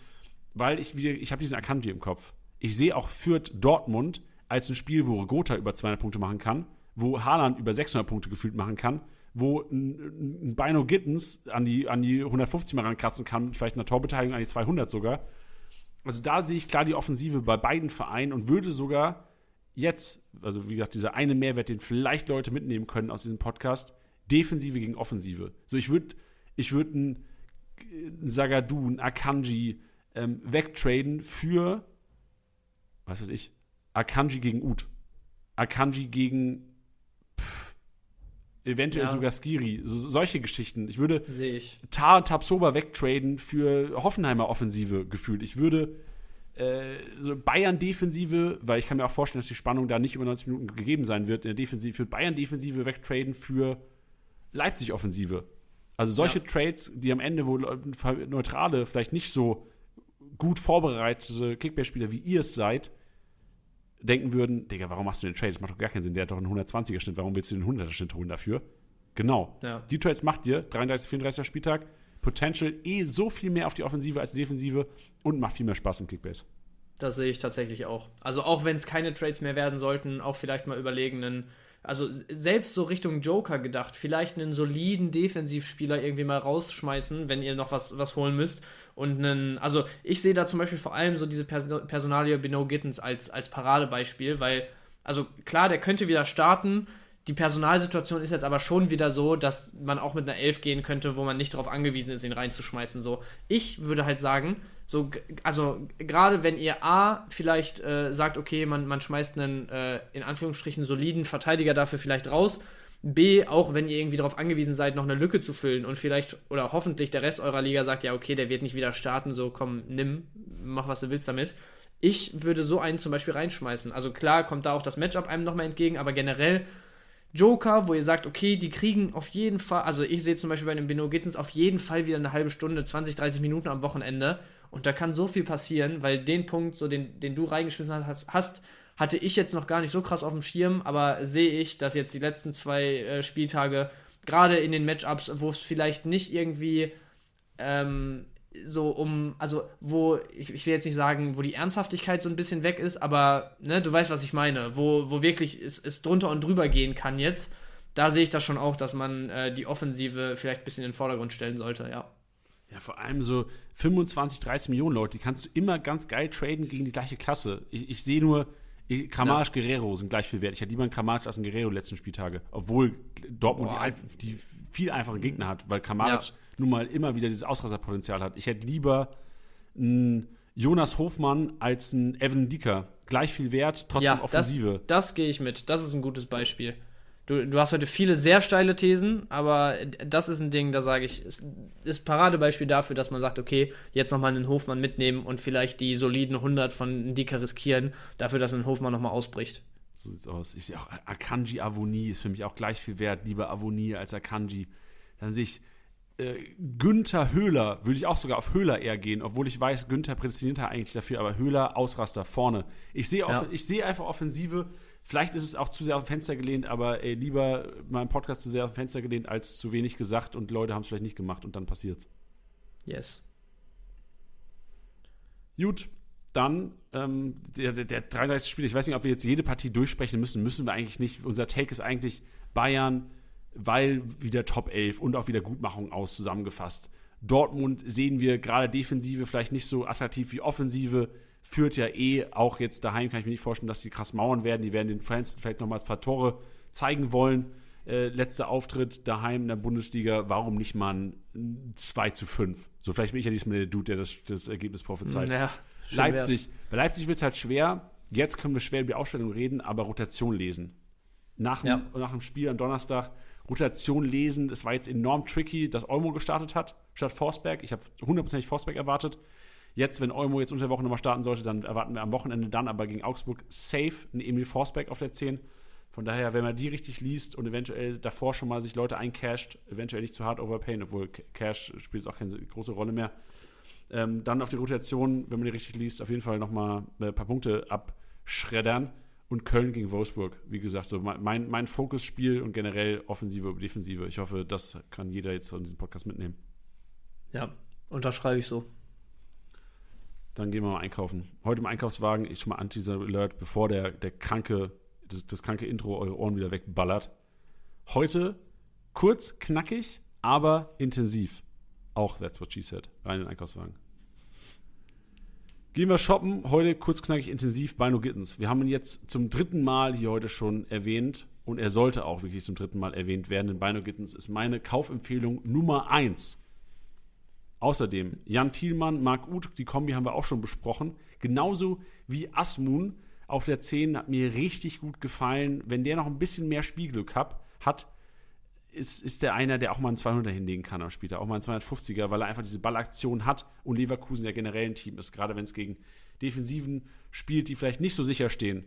Weil ich, ich habe diesen Akanji im Kopf. Ich sehe auch Fürth Dortmund als ein Spiel, wo Gotha über 200 Punkte machen kann, wo Haaland über 600 Punkte gefühlt machen kann, wo ein, Bino Gittens an die, an die 150 mal rankratzen kann, vielleicht eine Torbeteiligung an die 200 sogar. Also da sehe ich klar die Offensive bei beiden Vereinen und würde sogar jetzt, also wie gesagt, dieser eine Mehrwert, den vielleicht Leute mitnehmen können aus diesem Podcast, Defensive gegen Offensive. So, ich würde ich würd einen Sagadu, einen Akanji ähm, wegtraden für, was weiß ich, Akanji gegen Ut. Akanji gegen pff, eventuell ja. sogar Skiri. So, solche Geschichten. Ich würde ich. Tar Tabsoba wegtraden für Hoffenheimer Offensive gefühlt. Ich würde äh, so Bayern-Defensive, weil ich kann mir auch vorstellen, dass die Spannung da nicht über 90 Minuten gegeben sein wird in der Defensive, für Bayern-Defensive wegtraden für Leipzig-Offensive. Also solche ja. Trades, die am Ende, wo neutrale, vielleicht nicht so gut vorbereitete Kickbase-Spieler wie ihr es seid, denken würden, Digga, warum machst du den Trade? Das macht doch gar keinen Sinn. Der hat doch einen 120er Schnitt. Warum willst du den 100er Schnitt holen dafür? Genau. Ja. Die Trades macht dir 33, 34er Spieltag. Potential eh so viel mehr auf die Offensive als die Defensive und macht viel mehr Spaß im Kickbase. Das sehe ich tatsächlich auch. Also auch wenn es keine Trades mehr werden sollten, auch vielleicht mal überlegen, einen also selbst so Richtung Joker gedacht, vielleicht einen soliden Defensivspieler irgendwie mal rausschmeißen, wenn ihr noch was, was holen müsst. Und einen, also ich sehe da zum Beispiel vor allem so diese Personalie Beno Gittens als, als Paradebeispiel, weil, also klar, der könnte wieder starten. Die Personalsituation ist jetzt aber schon wieder so, dass man auch mit einer Elf gehen könnte, wo man nicht darauf angewiesen ist, ihn reinzuschmeißen. So, ich würde halt sagen, so, also gerade wenn ihr A vielleicht äh, sagt, okay, man, man schmeißt einen äh, in Anführungsstrichen soliden Verteidiger dafür vielleicht raus. B, auch wenn ihr irgendwie darauf angewiesen seid, noch eine Lücke zu füllen und vielleicht oder hoffentlich der Rest eurer Liga sagt, ja, okay, der wird nicht wieder starten, so komm, nimm, mach was du willst damit. Ich würde so einen zum Beispiel reinschmeißen. Also klar kommt da auch das Matchup einem nochmal entgegen, aber generell Joker, wo ihr sagt, okay, die kriegen auf jeden Fall, also ich sehe zum Beispiel bei den Beno Gittens auf jeden Fall wieder eine halbe Stunde, 20, 30 Minuten am Wochenende. Und da kann so viel passieren, weil den Punkt, so den, den du reingeschmissen hast, hast, hatte ich jetzt noch gar nicht so krass auf dem Schirm, aber sehe ich, dass jetzt die letzten zwei äh, Spieltage gerade in den Matchups, wo es vielleicht nicht irgendwie ähm, so um, also wo, ich, ich will jetzt nicht sagen, wo die Ernsthaftigkeit so ein bisschen weg ist, aber ne, du weißt, was ich meine, wo, wo wirklich es, es drunter und drüber gehen kann jetzt, da sehe ich das schon auch, dass man äh, die Offensive vielleicht ein bisschen in den Vordergrund stellen sollte, ja. Ja, vor allem so 25, 30 Millionen Leute, die kannst du immer ganz geil traden gegen die gleiche Klasse. Ich, ich sehe nur, Kramaric, ja. Guerrero sind gleich viel wert. Ich hätte lieber einen Kramaric als einen Guerrero letzten Spieltage. Obwohl Dortmund die, die, viel einfachen Gegner hat, weil Kramaric ja. nun mal immer wieder dieses Ausrasserpotenzial hat. Ich hätte lieber einen Jonas Hofmann als einen Evan Dicker. Gleich viel wert, trotzdem ja, Offensive. Das, das gehe ich mit. Das ist ein gutes Beispiel. Du, du hast heute viele sehr steile Thesen, aber das ist ein Ding, da sage ich, ist, ist Paradebeispiel dafür, dass man sagt, okay, jetzt nochmal einen Hofmann mitnehmen und vielleicht die soliden 100 von Dicker riskieren, dafür, dass ein Hofmann nochmal ausbricht. So sieht's aus. Ich sehe auch Akanji Avoni ist für mich auch gleich viel wert, lieber Avoni als Akanji. Dann sehe ich äh, Günther Höhler, würde ich auch sogar auf Höhler eher gehen, obwohl ich weiß, Günther prädestiniert eigentlich dafür, aber Höhler Ausraster vorne. Ich sehe ja. ich sehe einfach Offensive Vielleicht ist es auch zu sehr auf dem Fenster gelehnt, aber ey, lieber mal Podcast zu sehr auf dem Fenster gelehnt, als zu wenig gesagt und Leute haben es vielleicht nicht gemacht und dann passiert's. Yes. Gut, dann ähm, der, der, der 33. Spiel. Ich weiß nicht, ob wir jetzt jede Partie durchsprechen müssen. Müssen wir eigentlich nicht. Unser Take ist eigentlich Bayern, weil wieder Top 11 und auch wieder Gutmachung aus zusammengefasst. Dortmund sehen wir gerade Defensive vielleicht nicht so attraktiv wie Offensive führt ja eh auch jetzt daheim, kann ich mir nicht vorstellen, dass die krass mauern werden. Die werden den Fans vielleicht nochmal ein paar Tore zeigen wollen. Äh, letzter Auftritt daheim in der Bundesliga, warum nicht mal ein 2 zu 5? So, vielleicht bin ich ja diesmal der Dude, der das, das Ergebnis prophezeit. Ja, Leipzig. Bei Leipzig wird es halt schwer. Jetzt können wir schwer über die Aufstellung reden, aber Rotation lesen. Nach dem, ja. nach dem Spiel am Donnerstag Rotation lesen. Es war jetzt enorm tricky, dass Olmo gestartet hat, statt Forsberg. Ich habe hundertprozentig Forsberg erwartet. Jetzt, wenn Olmo jetzt unter der Woche nochmal starten sollte, dann erwarten wir am Wochenende dann aber gegen Augsburg safe einen Emil Forsberg auf der 10. Von daher, wenn man die richtig liest und eventuell davor schon mal sich Leute eincasht, eventuell nicht zu hart overpayen, obwohl Cash spielt auch keine große Rolle mehr, ähm, dann auf die Rotation, wenn man die richtig liest, auf jeden Fall nochmal ein paar Punkte abschreddern. Und Köln gegen Wolfsburg, wie gesagt, so mein, mein Fokusspiel und generell Offensive über Defensive. Ich hoffe, das kann jeder jetzt von diesem Podcast mitnehmen. Ja, unterschreibe ich so. Dann gehen wir mal einkaufen. Heute im Einkaufswagen, ich schon mal Anti-Alert, bevor der, der kranke, das, das kranke Intro eure Ohren wieder wegballert. Heute kurz, knackig, aber intensiv. Auch That's What She Said. Rein in den Einkaufswagen. Gehen wir shoppen. Heute kurz, knackig, intensiv bei No Gittens. Wir haben ihn jetzt zum dritten Mal hier heute schon erwähnt. Und er sollte auch wirklich zum dritten Mal erwähnt werden, denn Bino Gittens ist meine Kaufempfehlung Nummer 1 Außerdem Jan Thielmann, Marc Uth, die Kombi haben wir auch schon besprochen. Genauso wie Asmun auf der 10 hat mir richtig gut gefallen. Wenn der noch ein bisschen mehr Spielglück hat, hat ist, ist der einer, der auch mal einen 200er hinlegen kann am Spieltag, auch mal einen 250er, weil er einfach diese Ballaktion hat und Leverkusen ja generell ein Team ist, gerade wenn es gegen Defensiven spielt, die vielleicht nicht so sicher stehen,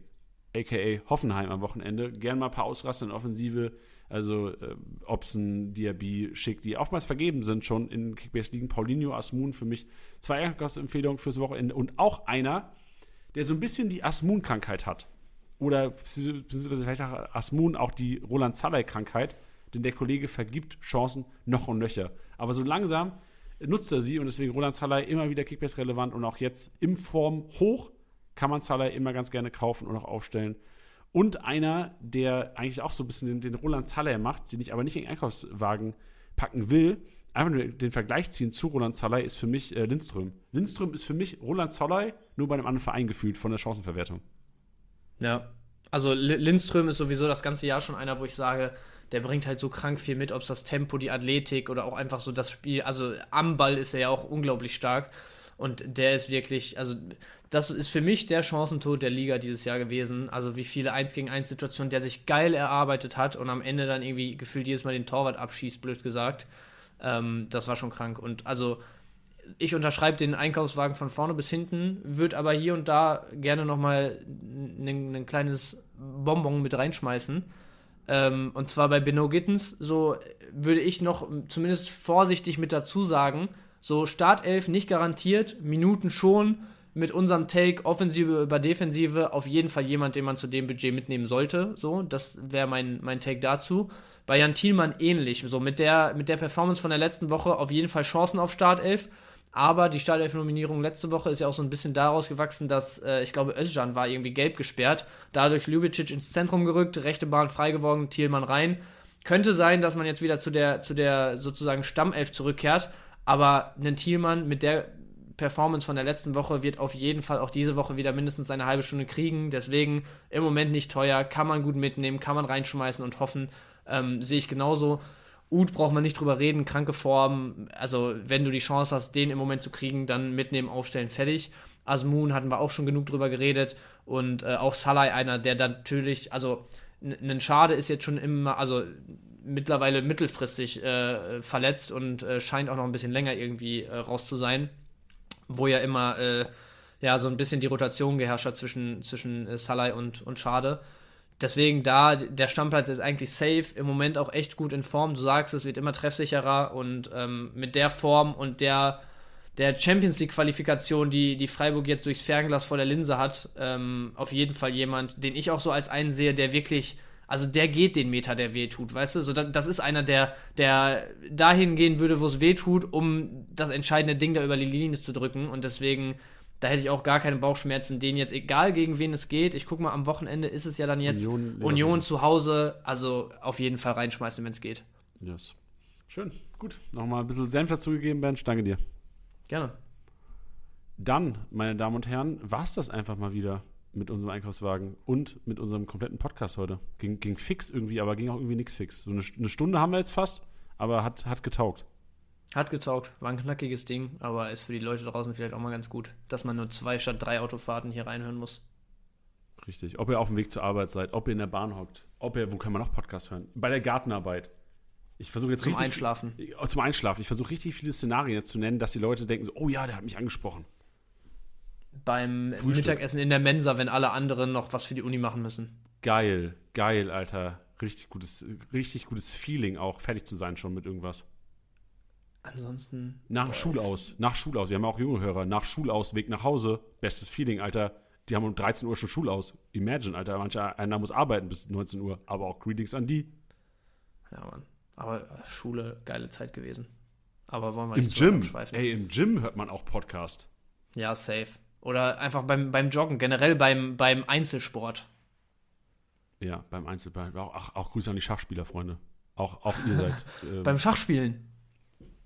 aka Hoffenheim am Wochenende, gern mal ein paar Ausraster in Offensive, also äh, Obsen, Diaby, Schick, die oftmals vergeben sind schon in Kickbase-Ligen. Paulinho, Asmun für mich zwei Einkaufsempfehlungen fürs Wochenende und auch einer, der so ein bisschen die Asmun-Krankheit hat. Oder beziehungsweise vielleicht auch Asmun auch die Roland Zalay-Krankheit, denn der Kollege vergibt Chancen noch und nöcher. Aber so langsam nutzt er sie und deswegen Roland Zalay immer wieder Kickbase relevant und auch jetzt im Form hoch kann man Zalay immer ganz gerne kaufen und auch aufstellen. Und einer, der eigentlich auch so ein bisschen den, den Roland Zaller macht, den ich aber nicht in den Einkaufswagen packen will, einfach nur den Vergleich ziehen zu Roland Zaller, ist für mich äh, Lindström. Lindström ist für mich Roland Zaller nur bei einem anderen Verein gefühlt von der Chancenverwertung. Ja, also Lindström ist sowieso das ganze Jahr schon einer, wo ich sage, der bringt halt so krank viel mit, ob es das Tempo, die Athletik oder auch einfach so das Spiel. Also am Ball ist er ja auch unglaublich stark. Und der ist wirklich, also das ist für mich der Chancentod der Liga dieses Jahr gewesen. Also wie viele 1 gegen 1 Situationen der sich geil erarbeitet hat und am Ende dann irgendwie gefühlt jedes Mal den Torwart abschießt, blöd gesagt. Ähm, das war schon krank. Und also ich unterschreibe den Einkaufswagen von vorne bis hinten, würde aber hier und da gerne nochmal ein, ein kleines Bonbon mit reinschmeißen. Ähm, und zwar bei Benno Gittens, so würde ich noch zumindest vorsichtig mit dazu sagen, so Startelf nicht garantiert, Minuten schon, mit unserem Take Offensive über Defensive auf jeden Fall jemand, den man zu dem Budget mitnehmen sollte. So, das wäre mein, mein Take dazu. Bei Jan Thielmann ähnlich. So, mit der, mit der Performance von der letzten Woche auf jeden Fall Chancen auf Startelf. Aber die Startelf-Nominierung letzte Woche ist ja auch so ein bisschen daraus gewachsen, dass äh, ich glaube, Özcan war irgendwie gelb gesperrt. Dadurch Ljubicic ins Zentrum gerückt, rechte Bahn frei geworden, Thielmann rein. Könnte sein, dass man jetzt wieder zu der, zu der sozusagen Stammelf zurückkehrt. Aber ein Thielmann mit der Performance von der letzten Woche wird auf jeden Fall auch diese Woche wieder mindestens eine halbe Stunde kriegen. Deswegen im Moment nicht teuer, kann man gut mitnehmen, kann man reinschmeißen und hoffen. Ähm, sehe ich genauso. Ud braucht man nicht drüber reden, kranke Form. Also, wenn du die Chance hast, den im Moment zu kriegen, dann mitnehmen, aufstellen, fertig. Asmoon hatten wir auch schon genug drüber geredet. Und äh, auch Salah, einer, der natürlich, also, ein Schade ist jetzt schon immer, also mittlerweile mittelfristig äh, verletzt und äh, scheint auch noch ein bisschen länger irgendwie äh, raus zu sein wo ja immer äh, ja, so ein bisschen die Rotation geherrscht hat zwischen, zwischen äh, Salai und, und Schade. Deswegen da, der Stammplatz ist eigentlich safe, im Moment auch echt gut in Form. Du sagst, es wird immer treffsicherer und ähm, mit der Form und der, der Champions League-Qualifikation, die, die Freiburg jetzt durchs Fernglas vor der Linse hat, ähm, auf jeden Fall jemand, den ich auch so als einen sehe, der wirklich also der geht den Meter, der weh tut, weißt du? So, das ist einer, der, der dahin gehen würde, wo es weh tut, um das entscheidende Ding da über die Linie zu drücken. Und deswegen, da hätte ich auch gar keine Bauchschmerzen, den jetzt, egal gegen wen es geht. Ich guck mal, am Wochenende ist es ja dann jetzt Union, Union zu Hause. Also auf jeden Fall reinschmeißen, wenn es geht. Yes. Schön, gut. Nochmal ein bisschen Senf dazugegeben, Bench. Danke dir. Gerne. Dann, meine Damen und Herren, war es das einfach mal wieder mit unserem Einkaufswagen und mit unserem kompletten Podcast heute. Ging, ging fix irgendwie, aber ging auch irgendwie nichts fix. So eine, eine, Stunde haben wir jetzt fast, aber hat, hat getaugt. Hat getaugt, war ein knackiges Ding, aber ist für die Leute draußen vielleicht auch mal ganz gut, dass man nur zwei statt drei Autofahrten hier reinhören muss. Richtig. Ob ihr auf dem Weg zur Arbeit seid, ob ihr in der Bahn hockt, ob ihr, wo kann man noch Podcast hören? Bei der Gartenarbeit. Ich versuche jetzt zum richtig, Einschlafen. Oh, zum Einschlafen. Ich versuche richtig viele Szenarien jetzt zu nennen, dass die Leute denken so, oh ja, der hat mich angesprochen beim Frühstück. Mittagessen in der Mensa, wenn alle anderen noch was für die Uni machen müssen. Geil, geil, Alter. Richtig gutes, richtig gutes Feeling auch, fertig zu sein schon mit irgendwas. Ansonsten. Nach Schulaus, nach Schulaus. Wir haben auch junge Hörer. Nach Schulaus, Weg nach Hause. Bestes Feeling, Alter. Die haben um 13 Uhr schon Schulaus. Imagine, Alter. Mancher einer muss arbeiten bis 19 Uhr. Aber auch Greetings an die. Ja, Mann. Aber Schule, geile Zeit gewesen. Aber wollen wir nicht Im Gym. Ey, im Gym hört man auch Podcast. Ja, safe. Oder einfach beim, beim Joggen, generell beim, beim Einzelsport. Ja, beim Einzelsport. Auch, auch, auch Grüße an die Schachspieler, Freunde. Auch, auch ihr seid. Ähm, beim Schachspielen?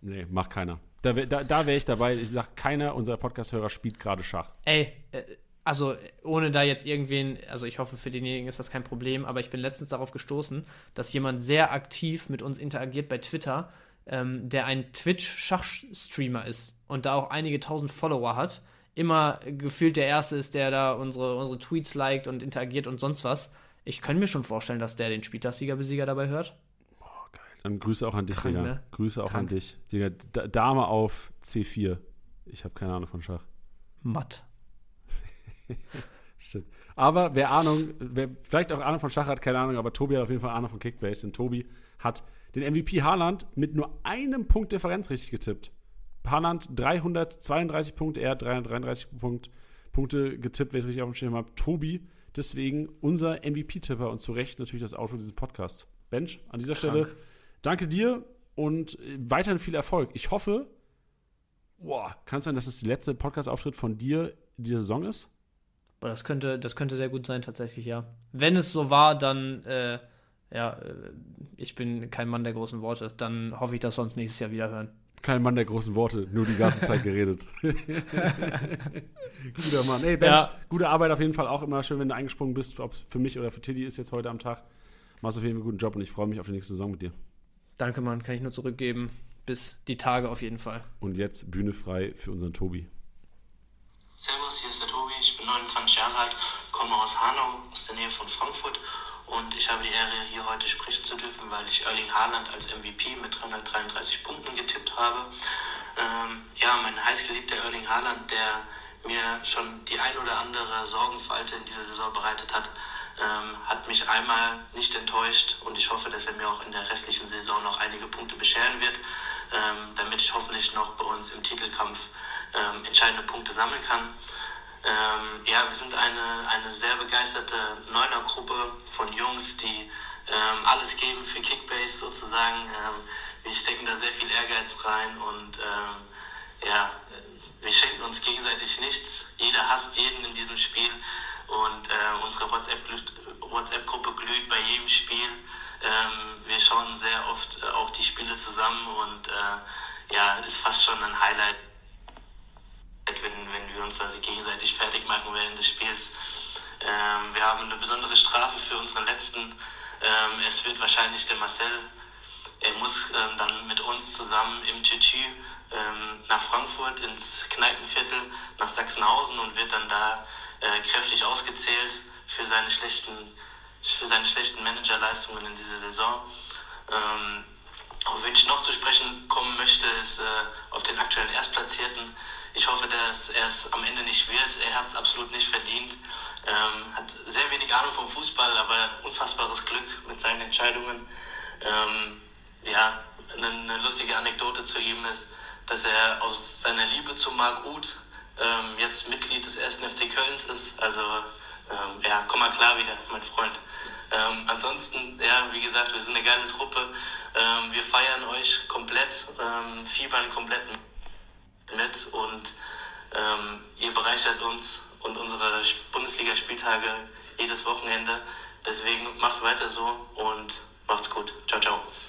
Nee, macht keiner. Da, da, da wäre ich dabei. Ich sag, keiner unserer Podcast-Hörer spielt gerade Schach. Ey, äh, also ohne da jetzt irgendwen, also ich hoffe, für denjenigen ist das kein Problem, aber ich bin letztens darauf gestoßen, dass jemand sehr aktiv mit uns interagiert bei Twitter, ähm, der ein Twitch-Schachstreamer ist und da auch einige tausend Follower hat immer gefühlt der Erste ist, der da unsere, unsere Tweets liked und interagiert und sonst was. Ich könnte mir schon vorstellen, dass der den Spieltagssieger-Besieger dabei hört. Dann Grüße auch an dich, Krank, Digga. Ne? Grüße auch Krank. an dich. Digga, Dame auf C4. Ich habe keine Ahnung von Schach. Matt. Shit. Aber wer Ahnung, wer vielleicht auch Ahnung von Schach hat, keine Ahnung, aber Tobi hat auf jeden Fall Ahnung von Kickbase. Denn Tobi hat den MVP Haaland mit nur einem Punkt Differenz richtig getippt. Haaland 332 Punkte, er hat 333 Punkt, Punkte getippt, wenn ich es richtig auf dem Schirm habe. Tobi, deswegen unser MVP-Tipper und zu Recht natürlich das Auto dieses Podcasts. Bench, an dieser Krank. Stelle danke dir und weiterhin viel Erfolg. Ich hoffe, boah, kann es sein, dass es der letzte Podcast-Auftritt von dir dieser Saison ist? Boah, das könnte, das könnte sehr gut sein, tatsächlich, ja. Wenn es so war, dann, äh, ja, äh, ich bin kein Mann der großen Worte. Dann hoffe ich, dass wir uns nächstes Jahr wieder hören. Kein Mann der großen Worte, nur die ganze Zeit geredet. Guter Mann. Ey, Bench, ja. gute Arbeit auf jeden Fall auch immer schön, wenn du eingesprungen bist, ob es für mich oder für Tiddy ist jetzt heute am Tag. Machst auf jeden Fall einen guten Job und ich freue mich auf die nächste Saison mit dir. Danke, Mann, kann ich nur zurückgeben. Bis die Tage auf jeden Fall. Und jetzt Bühne frei für unseren Tobi. Servus, hier ist der Tobi, ich bin 29 Jahre alt, komme aus Hanau, aus der Nähe von Frankfurt und ich habe die Ehre, hier heute sprechen zu dürfen, weil ich Erling Haaland als MVP mit 333 Punkten getippt habe. Ähm, ja, mein heißgeliebter Erling Haaland, der mir schon die ein oder andere Sorgenfalte in dieser Saison bereitet hat, ähm, hat mich einmal nicht enttäuscht und ich hoffe, dass er mir auch in der restlichen Saison noch einige Punkte bescheren wird, ähm, damit ich hoffentlich noch bei uns im Titelkampf ähm, entscheidende Punkte sammeln kann. Ähm, ja, wir sind eine, eine sehr begeisterte Neuner-Gruppe von Jungs, die ähm, alles geben für Kickbase sozusagen. Ähm, wir stecken da sehr viel Ehrgeiz rein und ja, wir schenken uns gegenseitig nichts. Jeder hasst jeden in diesem Spiel und äh, unsere WhatsApp-Gruppe WhatsApp glüht bei jedem Spiel. Ähm, wir schauen sehr oft äh, auch die Spiele zusammen und äh, ja, ist fast schon ein Highlight, wenn, wenn wir uns da gegenseitig fertig machen während des Spiels. Ähm, wir haben eine besondere Strafe für unseren letzten. Ähm, es wird wahrscheinlich der Marcel, er muss ähm, dann mit uns zusammen im Tütü ähm, nach Frankfurt ins Kneipenviertel, nach Sachsenhausen und wird dann da äh, kräftig ausgezählt für seine schlechten, für seine schlechten Managerleistungen in dieser Saison. Ähm, auf wen ich noch zu sprechen kommen möchte, ist äh, auf den aktuellen Erstplatzierten. Ich hoffe, dass er es am Ende nicht wird. Er hat es absolut nicht verdient. Ähm, hat sehr wenig Ahnung vom Fußball, aber unfassbares Glück mit seinen Entscheidungen. Ähm, ja, eine, eine, lustige Anekdote zu ihm ist, dass er aus seiner Liebe zu Marc Uth ähm, jetzt Mitglied des 1. FC Kölns ist. Also ähm, ja, komm mal klar wieder, mein Freund. Ähm, ansonsten, ja, wie gesagt, wir sind eine geile Truppe. Ähm, wir feiern euch komplett, ähm, fiebern komplett mit und ähm, ihr bereichert uns und unsere Bundesligaspieltage jedes Wochenende. Deswegen macht weiter so und macht's gut. Ciao, ciao.